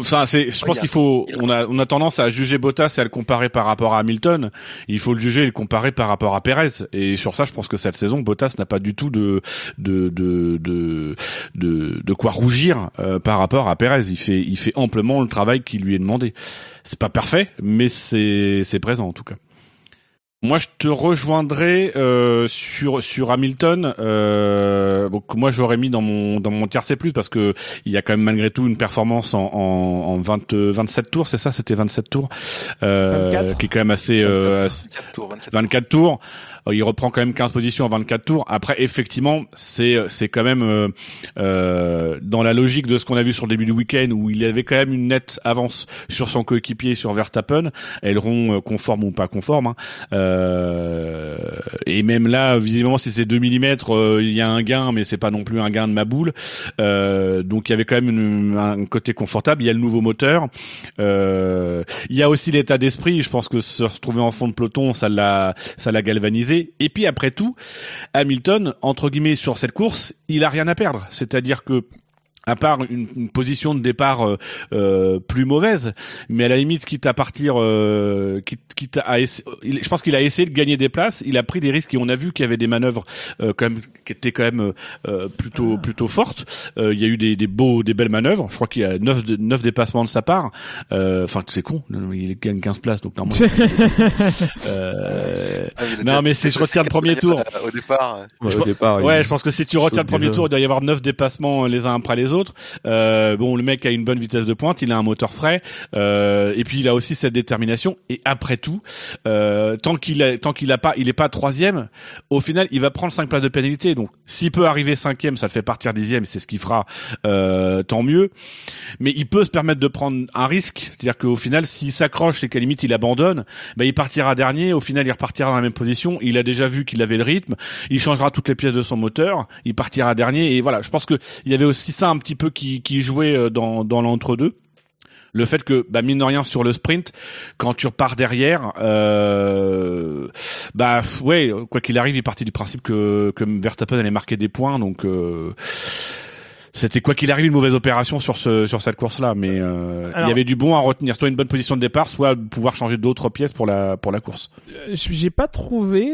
Enfin, c'est, je pense qu'il faut, on a, on a tendance à juger Bottas et à le comparer par rapport à Hamilton. Il faut le juger et le comparer par rapport à Perez. Et sur ça, je pense que cette saison, Bottas n'a pas du tout de, de, de, de, de, de quoi rougir euh, par rapport à Perez. Il fait, il fait amplement le travail qui lui est demandé. C'est pas parfait, mais c'est, c'est présent en tout cas. Moi, je te rejoindrai euh, sur sur Hamilton. Euh, donc moi, j'aurais mis dans mon dans mon tiercé plus parce que il y a quand même malgré tout une performance en en, en 20, 27 tours, c'est ça? C'était 27 tours, euh, 24. qui est quand même assez, euh, assez 24 tours, 27 24 tours. Euh, Il reprend quand même 15 positions en 24 tours. Après, effectivement, c'est c'est quand même euh, euh, dans la logique de ce qu'on a vu sur le début du week-end où il y avait quand même une nette avance sur son coéquipier sur Verstappen, aileron euh, conforme ou pas conforme. hein. Euh, et même là, visiblement, si c'est 2 mm, euh, il y a un gain, mais c'est pas non plus un gain de ma boule. Euh, donc il y avait quand même un côté confortable. Il y a le nouveau moteur. Il y a aussi l'état d'esprit. Je pense que se retrouver en fond de peloton, ça l'a, ça l'a galvanisé. Et puis après tout, Hamilton, entre guillemets, sur cette course, il a rien à perdre. C'est-à-dire que à part une, une position de départ euh, euh, plus mauvaise, mais à la limite, quitte à partir, euh, quitte, quitte à, essa- il- je pense qu'il a essayé de gagner des places. Il a pris des risques et on a vu qu'il y avait des manœuvres euh, quand même qui étaient quand même euh, plutôt plutôt fortes. Euh, il y a eu des, des beaux, des belles manœuvres. Je crois qu'il y a neuf, neuf dépassements de sa part. Euh, Enfin, c'est con. Il gagne 15 places, donc normalement. [LAUGHS] euh, Ah, Non, mais c'est- je retiens le premier tour. euh, Au départ, euh, Ouais, Je au pense- départ, Ouais, je pense que si tu retiens le premier tour, il doit y avoir neuf dépassements les uns après les autres. Euh, bon, le mec a une bonne vitesse de pointe, il a un moteur frais, euh, et puis il a aussi cette détermination. Et après tout, euh, tant qu'il a, tant qu'il a pas, il est pas troisième, au final, il va prendre cinq places de pénalité. Donc, s'il peut arriver cinquième, ça le fait partir dixième, c'est ce qu'il fera, euh, tant mieux. Mais il peut se permettre de prendre un risque, c'est-à-dire qu'au final, s'il s'accroche et qu'à limite il abandonne, bah, il partira dernier. Au final, il repartira dans la même position. Il a déjà vu qu'il avait le rythme. Il changera toutes les pièces de son moteur. Il partira dernier. Et voilà, je pense que il y avait aussi ça un petit peu qui, qui jouait euh, dans, dans l'entre-deux. Le fait que, bah, mine de rien, sur le sprint, quand tu repars derrière, euh, bah, ouais, quoi qu'il arrive, il est parti du principe que, que Verstappen allait marquer des points, donc, euh, c'était quoi qu'il arrive une mauvaise opération sur ce sur cette course là mais euh, il y avait du bon à retenir soit une bonne position de départ soit pouvoir changer d'autres pièces pour la pour la course J'ai pas trouvé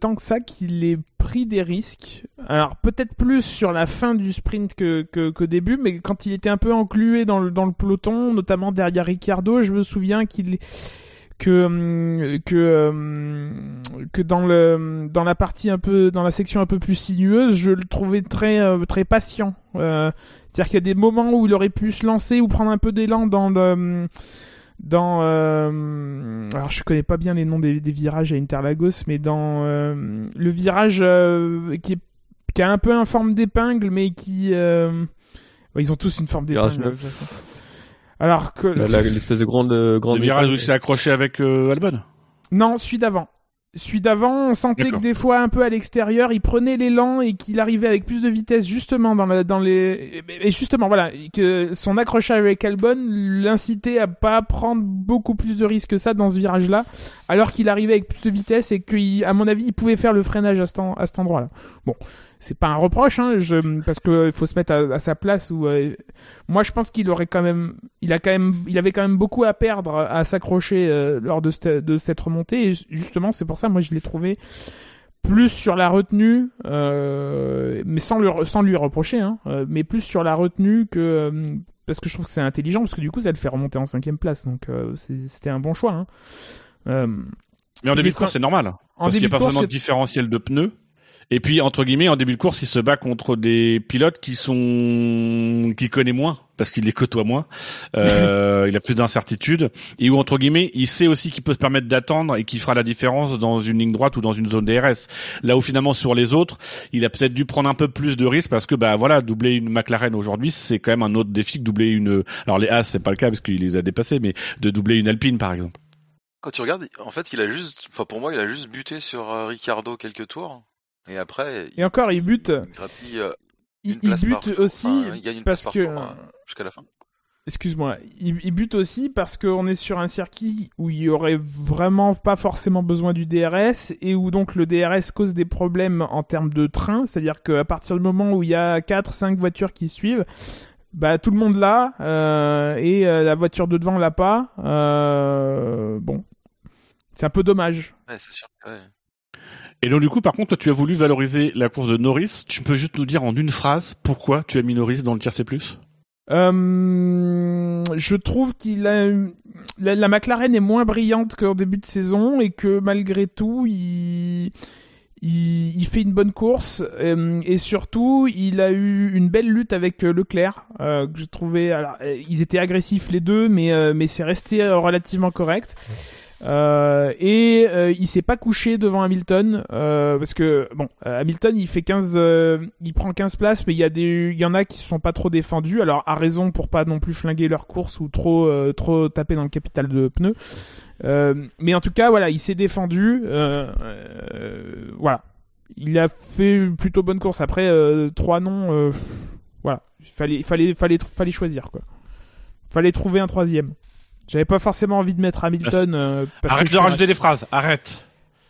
tant que ça qu'il ait pris des risques. Alors peut-être plus sur la fin du sprint que que, qu'au début, mais quand il était un peu enclué dans le dans le peloton, notamment derrière Ricciardo, je me souviens qu'il que hum, que hum, que dans le dans la partie un peu dans la section un peu plus sinueuse, je le trouvais très euh, très patient. Euh, C'est-à-dire qu'il y a des moments où il aurait pu se lancer ou prendre un peu d'élan dans le hum, dans euh, alors je connais pas bien les noms des, des virages à Interlagos mais dans euh, le virage euh, qui est qui a un peu une forme d'épingle mais qui euh, ils ont tous une forme d'épingle alors que L'espèce de grande, grande le virage où il s'est accroché avec euh, Albon? Non celui d'avant celui d'avant on sentait que des fois un peu à l'extérieur il prenait l'élan et qu'il arrivait avec plus de vitesse justement dans la dans les et justement voilà que son accrochage avec Albon l'incitait à pas prendre beaucoup plus de risques que ça dans ce virage là alors qu'il arrivait avec plus de vitesse et qu'à mon avis il pouvait faire le freinage à cet, en- à cet endroit là bon c'est pas un reproche hein, je, parce que il faut se mettre à, à sa place où euh, moi je pense qu'il aurait quand même il a quand même il avait quand même beaucoup à perdre à s'accrocher euh, lors de cette, de cette remontée. Et justement c'est pour ça moi je l'ai trouvé plus sur la retenue euh, mais sans lui sans lui reprocher hein, euh, mais plus sur la retenue que euh, parce que je trouve que c'est intelligent parce que du coup ça le fait remonter en cinquième place. Donc euh, c'était un bon choix hein. Euh, mais en début de course c'est normal en parce qu'il n'y a pas course, vraiment de différentiel de pneus et puis entre guillemets en début de course il se bat contre des pilotes qui sont qui connaît moins parce qu'il les côtoie moins. Euh, [LAUGHS] il a plus d'incertitudes. Et où entre guillemets il sait aussi qu'il peut se permettre d'attendre et qu'il fera la différence dans une ligne droite ou dans une zone DRS là où finalement sur les autres il a peut-être dû prendre un peu plus de risques parce que bah voilà doubler une McLaren aujourd'hui c'est quand même un autre défi que doubler une alors les As c'est pas le cas parce qu'il les a dépassés mais de doubler une Alpine par exemple. Quand tu regardes, en fait, il a juste, enfin pour moi, il a juste buté sur euh, Ricardo quelques tours, et après, et encore il bute il grappille euh, il, une il place par bute aussi Enfin, il gagne une parce que euh, jusqu'à la fin. Excuse-moi, il, il bute aussi parce qu'on est sur un circuit où il y aurait vraiment pas forcément besoin du DRS et où donc le DRS cause des problèmes en termes de train, c'est-à-dire qu'à partir du moment où il y a 4-5 voitures qui suivent, bah tout le monde l'a euh, et euh, la voiture de devant l'a pas. Euh, bon, c'est un peu dommage. Ouais, c'est sûr. ouais. Et donc du coup, par contre, toi, tu as voulu valoriser la course de Norris. Tu peux juste nous dire en une phrase pourquoi tu as mis Norris dans le tiercé plus? Euh, je trouve qu'il a la, la McLaren est moins brillante qu'en début de saison et que malgré tout, il, il, il fait une bonne course euh, et surtout, il a eu une belle lutte avec euh, Leclerc euh, que j'ai trouvé. Alors, euh, ils étaient agressifs les deux, mais euh, mais c'est resté relativement correct. Euh, et euh, il s'est pas couché devant Hamilton euh, parce que bon Hamilton il fait 15 euh, il prend 15 places mais il y a des il y en a qui se sont pas trop défendus. Alors à raison pour pas non plus flinguer leur course ou trop trop taper dans le capital de pneus. Mais en tout cas voilà il s'est défendu voilà. Il a fait une plutôt bonne course. Après trois noms voilà. Il fallait fallait fallait fallait choisir quoi. Fallait trouver un troisième j'avais pas forcément envie de mettre Hamilton euh, parce Arrête que de rajouter des phrases, arrête.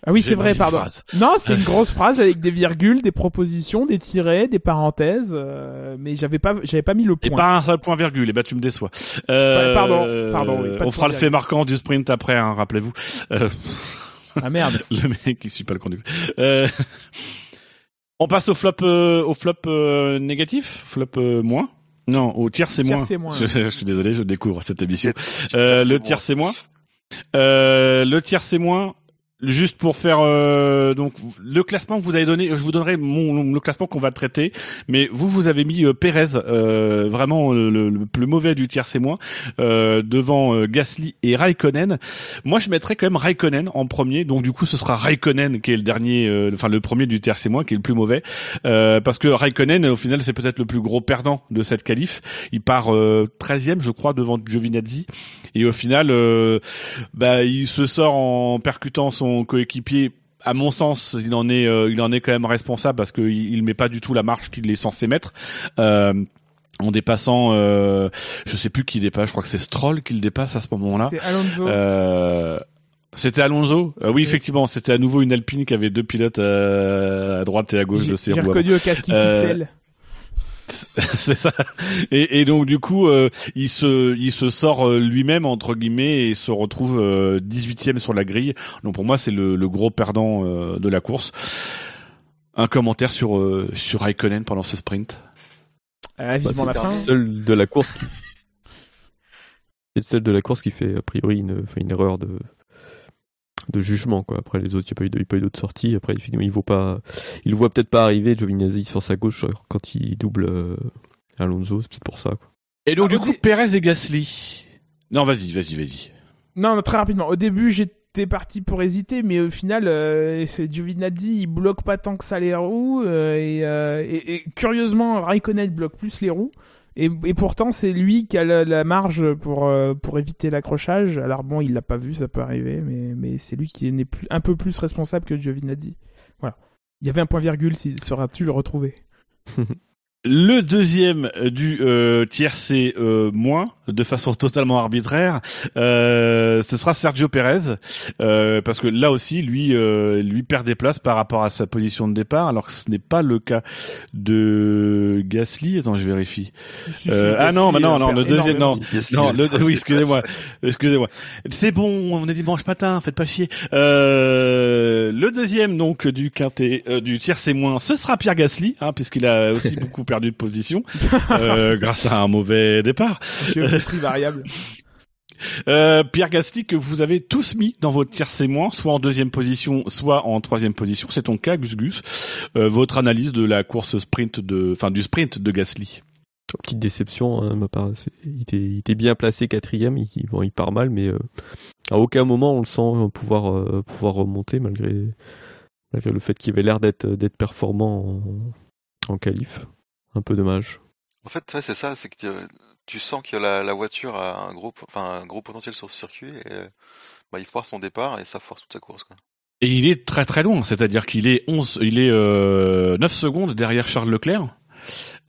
ah oui, c'est vrai, pardon. Non, c'est une [LAUGHS] grosse phrase avec des virgules, des propositions, des tirets, des parenthèses, euh, mais j'avais pas, j'avais pas mis le Et point. pas un seul point virgule, et bah tu me déçois. Euh, Pardon, pardon, oui, de on fera le fait marquant du sprint après, hein, rappelez-vous. Ah merde. [LAUGHS] le mec qui suit pas le conducteur. Euh, on passe au flop, euh, au flop euh, négatif, flop moins. Non, au tiers c'est Tiers, moins. Je, je suis désolé, je découvre cette émission. Tiers, Euh, c'est le tiers c'est moins. Euh, le tiers c'est moins. Juste pour faire euh, donc le classement que vous avez donné, je vous donnerai mon le classement qu'on va traiter, mais vous vous avez mis euh, Pérez euh, vraiment euh, le, le plus mauvais du tiers c'est moi euh, devant Gasly et Raikkonen. Moi je mettrais quand même Raikkonen en premier, donc du coup ce sera Raikkonen qui est le dernier, enfin le premier du tiers c'est moi qui est le plus mauvais, parce que Raikkonen au final c'est peut-être le plus gros perdant de cette qualif. Il part euh, 13e je crois devant Giovinazzi et au final bah il se sort en percutant son coéquipier à mon sens, il en est, euh, il en est quand même responsable parce qu'il il met pas du tout la marche qu'il est censé mettre. Euh, en dépassant, euh, je sais plus qui dépasse, je crois que c'est Stroll qui le dépasse à ce moment-là. C'est Alonso. Euh, c'était Alonso? Euh, oui, effectivement, c'était à nouveau une Alpine qui avait deux pilotes euh, à droite et à gauche de ses j'ai roues. reconnu au casque XXL. [LAUGHS] c'est ça. Et, et donc du coup, euh, il se, il se sort euh, lui-même entre guillemets et se retrouve euh, 18e sur la grille. Donc pour moi, c'est le, le gros perdant euh, de la course. Un commentaire sur euh, sur Raikkonen pendant ce sprint? Ah, Bah, c'est seul de la course qui. C'est le seul de la course qui fait a priori une erreur de de jugement quoi. Après les autres, il n'y a pas eu de- il y a pas eu d'autres sorties. Après il il vaut pas, il voit peut-être pas arriver Giovinazzi sur sa gauche quand il double euh, Alonso, c'est peut-être pour ça quoi. Et donc Ah, du coup, dé- Perez et Gasly. Non, vas-y, vas-y, vas-y. Non, non, très rapidement. Au début, j'étais parti pour hésiter, mais au final, euh, c'est Giovinazzi, il bloque pas tant que ça les roues, euh, et, euh, et, et curieusement, Raikkonen bloque plus les roues. Et, pourtant, c'est lui qui a la, marge pour, euh, pour éviter l'accrochage. Alors bon, il l'a pas vu, ça peut arriver, mais, mais c'est lui qui est un peu plus responsable que Giovinazzi. Voilà. Il y avait un point virgule, si, sauras-tu le retrouver [LAUGHS] Le deuxième du euh, tiercé euh, moins, de façon [LAUGHS] totalement arbitraire, euh, ce sera Sergio Pérez, euh, parce que là aussi, lui, euh, lui perd des places par rapport à sa position de départ, alors que ce n'est pas le cas de Gasly. Attends, je vérifie. Euh, ah non, bah non, non, le deuxième, non. Non, le, oui, excusez-moi, excusez-moi. C'est bon, on est dimanche matin, faites pas chier. Euh, le deuxième donc du quintet, euh, du tiers c'est moins, ce sera Pierre Gasly, hein, puisqu'il a aussi [LAUGHS] beaucoup perdu de position euh, grâce à un mauvais départ. Géométrie variable. Euh, Pierre Gasly que vous avez tous mis dans votre tiers c'est moins, soit en deuxième position, soit en troisième position. C'est ton cas, Gus Gus. Euh, votre analyse de la course sprint de, enfin du sprint de Gasly. Petite déception hein, ma part. Il était, il était bien placé quatrième. Il, bon, il part mal, mais euh, à aucun moment on le sent pouvoir euh, pouvoir remonter malgré malgré le fait qu'il avait l'air d'être d'être performant en, en qualif. Un peu dommage. En fait, ouais, c'est ça, c'est que tu, sens que la, la voiture a un gros, enfin, un gros potentiel sur ce circuit et euh, bah, il foire son départ et ça force toute sa course. Quoi. Et il est très très loin, c'est-à-dire qu'il est 11, il est euh, 9 secondes derrière Charles Leclerc.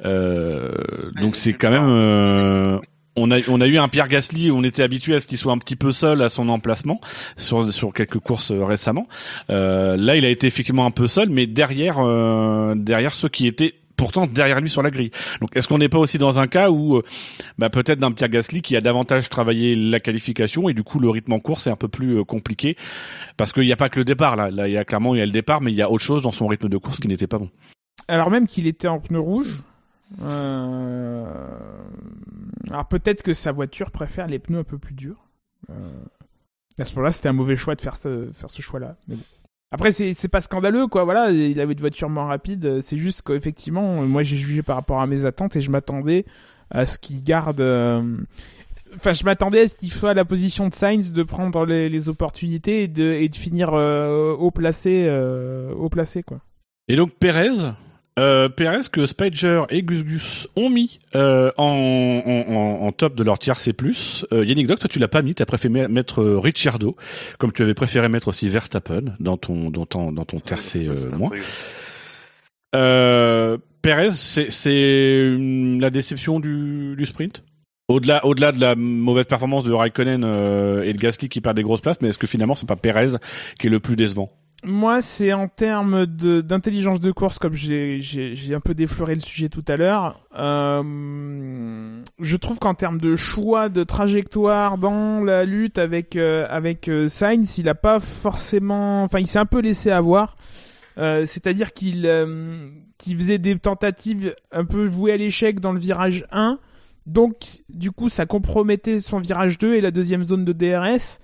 Euh, donc c'est quand même euh, on a on a eu un Pierre Gasly où on était habitué à ce qu'il soit un petit peu seul à son emplacement sur sur quelques courses euh, récemment. Euh, là, il a été effectivement un peu seul, mais derrière euh, derrière ceux qui étaient pourtant derrière lui sur la grille. Donc est-ce qu'on n'est pas aussi dans un cas où euh, bah, peut-être d'un Pierre Gasly qui a davantage travaillé la qualification et du coup le rythme en course est un peu plus euh, compliqué? Parce qu'il n'y a pas que le départ là. Là, il y a clairement il y a le départ, mais il y a autre chose dans son rythme de course qui n'était pas bon. Alors même qu'il était en pneu rouge. euh, Alors peut-être que sa voiture préfère les pneus un peu plus durs. À ce moment-là, c'était un mauvais choix de faire ce, faire ce choix-là. Mais bon. Après, c'est pas scandaleux, quoi. Voilà, il avait une voiture moins rapide. C'est juste qu'effectivement, moi, j'ai jugé par rapport à mes attentes et je m'attendais à ce qu'il garde. euh, Enfin, je m'attendais à ce qu'il soit à la position de Sainz de prendre les, opportunités et de, et de finir euh, haut placé, euh, haut placé, quoi. Et donc Pérez, euh, Pérez que Spider et Gus Gus ont mis euh, en, en, en- top de leur tier C+. Euh, Yannick Doc, toi tu l'as pas mis, t'as préféré mettre euh, Ricciardo, comme tu avais préféré mettre aussi Verstappen dans ton dans ton dans ton tier C euh, moins. Euh, Pérez, c'est c'est la déception du, du sprint? Au-delà, au-delà de la mauvaise performance de Raikkonen euh, et de Gasly qui perdent des grosses places, mais est-ce que finalement c'est pas Pérez qui est le plus décevant? Moi, c'est en termes d'intelligence de, course, comme j'ai un peu défloré le sujet tout à l'heure. Euh, je trouve qu'en termes de choix de trajectoire dans la lutte avec euh, avec euh, Sainz, il a pas forcément, enfin, il s'est un peu laissé avoir. C'est-à-dire qu'il euh, faisait des tentatives un peu vouées à l'échec dans le virage 1. Donc, du coup, ça compromettait son virage 2 et la deuxième zone de DRS.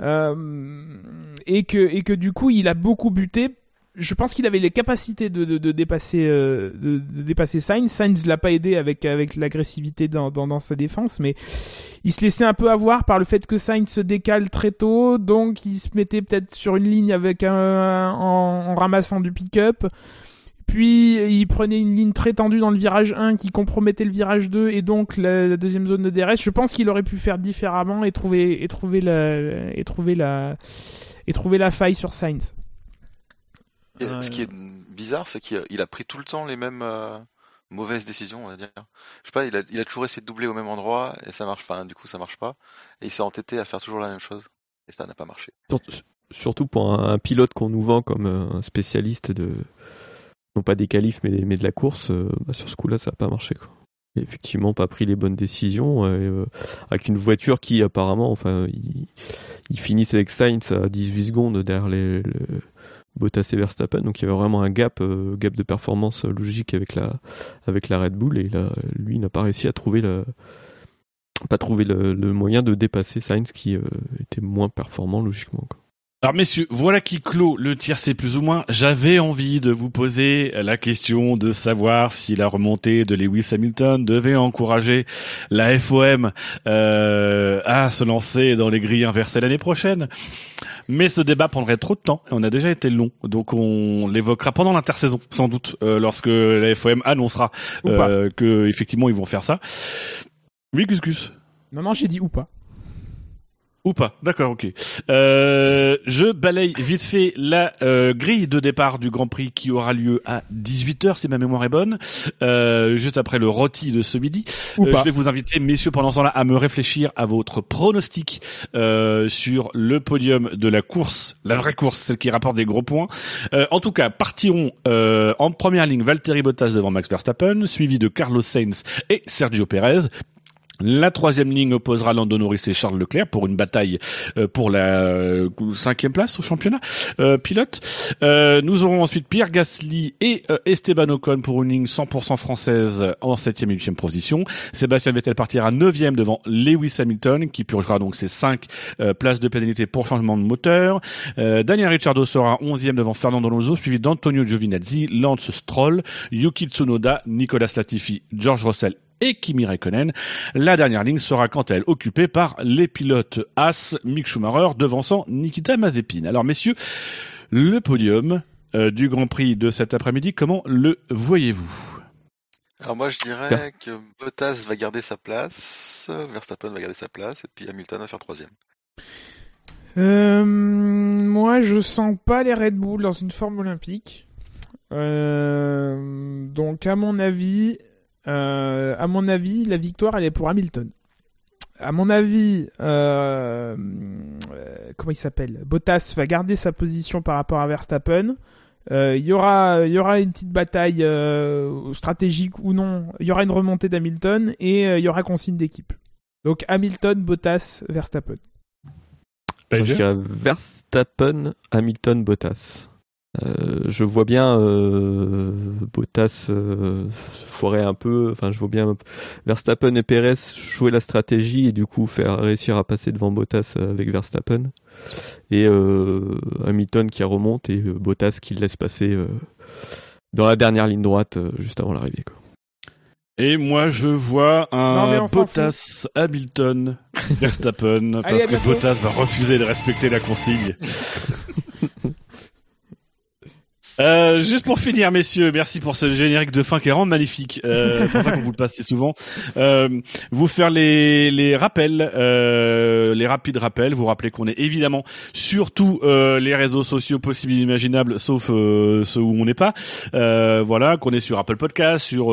Euh, et que et que du coup il a beaucoup buté. Je pense qu'il avait les capacités de, de, de dépasser euh, de, de dépasser Sainz. Sainz l'a pas aidé avec avec l'agressivité dans, dans dans sa défense, mais il se laissait un peu avoir par le fait que Sainz se décale très tôt, donc il se mettait peut-être sur une ligne avec un en, en ramassant du pick-up. Puis il prenait une ligne très tendue dans le virage 1 qui compromettait le virage 2 et donc la, la deuxième zone de DRS. Je pense qu'il aurait pu faire différemment et trouver et trouver la et trouver la et trouver la faille sur Sainz. Et Euh, Ce qui est bizarre, c'est qu'il a, pris tout le temps les mêmes euh, mauvaises décisions, on va dire. Je sais pas, il a, il a toujours essayé de doubler au même endroit et ça marche. Enfin, du coup, ça marche pas. Et il s'est entêté à faire toujours la même chose et ça n'a pas marché. Sur- Surtout pour un, un pilote qu'on nous vend comme euh, un spécialiste de non pas des qualifs mais, de la course, euh, bah, sur ce coup-là ça n'a pas marché quoi. Effectivement pas pris les bonnes décisions euh, avec une voiture qui apparemment enfin ils, finissent avec Sainz à 18 secondes derrière les, le Bottas et Verstappen donc il y avait vraiment un gap euh, gap de performance logique avec la avec la Red Bull et là lui n'a pas réussi à trouver le pas le, moyen de dépasser Sainz qui était moins performant logiquement quoi. Alors messieurs, voilà qui clôt le tir C plus ou moins. J'avais envie de vous poser la question de savoir si la remontée de Lewis Hamilton devait encourager la FOM euh, à se lancer dans les grilles inversées l'année prochaine. Mais ce débat prendrait trop de temps et on a déjà été long, donc on l'évoquera pendant l'intersaison sans doute euh, lorsque la FOM annoncera euh, que effectivement ils vont faire ça. Oui, Gus. Non non, j'ai dit ou pas. Ou pas, d'accord, ok. Euh, je balaye vite fait la euh, grille de départ du Grand Prix qui aura lieu à 18h si ma mémoire est bonne, euh, juste après le rôti de ce midi. Ou Euh, pas. je vais vous inviter, messieurs, pendant ce temps-là, à me réfléchir à votre pronostic euh, sur le podium de la course, la vraie course, celle qui rapporte des gros points. Euh, en tout cas, partiront euh, en première ligne Valtteri Bottas devant Max Verstappen, suivi de Carlos Sainz et Sergio Perez. La troisième ligne opposera Lando Norris et Charles Leclerc pour une bataille euh, pour la euh, cinquième place au championnat euh, pilote. Euh, nous aurons ensuite Pierre Gasly et Esteban Ocon pour une ligne 100% française en septième et huitième position. Sébastien Vettel partira neuvième devant Lewis Hamilton qui purgera donc ses cinq places de pénalité pour changement de moteur. Daniel Ricciardo sera onzième devant Fernando Alonso suivi d'Antonio Giovinazzi, Lance Stroll, Yuki Tsunoda, Nicolas Latifi, George Russell et Kimi Raikkonen. La dernière ligne sera quant à elle occupée par les pilotes As, Mick Schumacher devançant Nikita Mazepin. Alors messieurs, le podium euh, du Grand Prix de cet après-midi, comment le voyez-vous? Alors moi, je dirais que Bottas va garder sa place, Verstappen va garder sa place et puis Hamilton va faire troisième. Euh, moi, je sens pas les Red Bull dans une forme olympique. Euh, donc, à mon avis, euh, à mon avis, la victoire, elle est pour Hamilton. À mon avis, euh, euh, comment il s'appelle? Bottas va garder sa position par rapport à Verstappen. Euh, Il y aura, il y aura une petite bataille euh, stratégique ou non. Il y aura une remontée d'Hamilton et euh, il y aura consigne d'équipe. Donc Hamilton, Bottas, Verstappen. Moi, je dirais Verstappen, Hamilton, Bottas. Euh, je vois bien euh, Bottas euh, foirer un peu. Enfin, je vois bien Verstappen et Perez jouer la stratégie et du coup faire réussir à passer devant Bottas avec Verstappen et euh, Hamilton qui remonte et euh, Bottas qui le laisse passer euh, dans la dernière ligne droite euh, juste avant l'arrivée. quoi. Et moi, je vois un Bottas Hamilton Verstappen [LAUGHS] parce Allez, que. Bottas va refuser de respecter la consigne. [LAUGHS] Euh, juste pour finir, messieurs, merci pour ce générique de fin qui est vraiment magnifique. Euh, c'est pour ça qu'on vous le passe si souvent. Euh, vous faire les, les rappels, euh, les rapides rappels. Vous rappelez qu'on est évidemment sur tous euh, les réseaux sociaux possibles et imaginables, sauf euh, ceux où on n'est pas. Voilà, qu'on est sur Apple Podcast, sur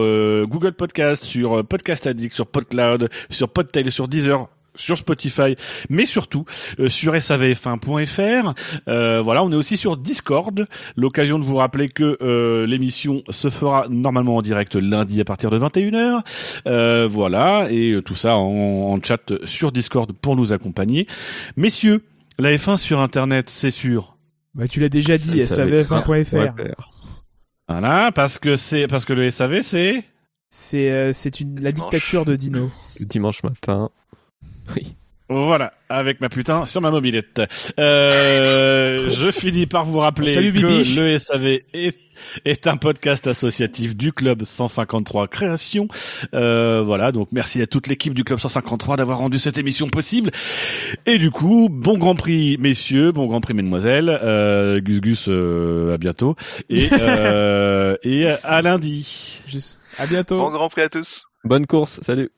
Google Podcast, sur Podcast Addict, sur PodCloud, sur Podtail, sur Deezer sur Spotify, mais surtout euh, sur savf1.fr. Euh, voilà, on est aussi sur Discord. L'occasion de vous rappeler que euh, l'émission se fera normalement en direct lundi à partir de 21h. Euh, voilà, et euh, tout ça en, en chat sur Discord pour nous accompagner. Messieurs, la F1 sur Internet, c'est sûr. Bah, tu l'as déjà dit, Ça, ça va être savf1.fr. Ouais, Voilà, parce que c'est parce que le SAV c'est C'est euh, c'est une la dictature de Dino. dimanche matin. Oui. Voilà, avec ma putain sur ma mobilette. Euh, [LAUGHS] je finis par vous rappeler Salut, que Bibiche. le SAV est, est un podcast associatif du Club 153 Création. Euh, voilà, donc merci à toute l'équipe du Club 153 d'avoir rendu cette émission possible. Et du coup, bon Grand Prix messieurs, bon Grand Prix mesdemoiselles. Euh, Gus Gus, euh, à bientôt. Et, [LAUGHS] euh, et à lundi. Juste. À bientôt. Bon Grand Prix à tous. Bonne course, salut.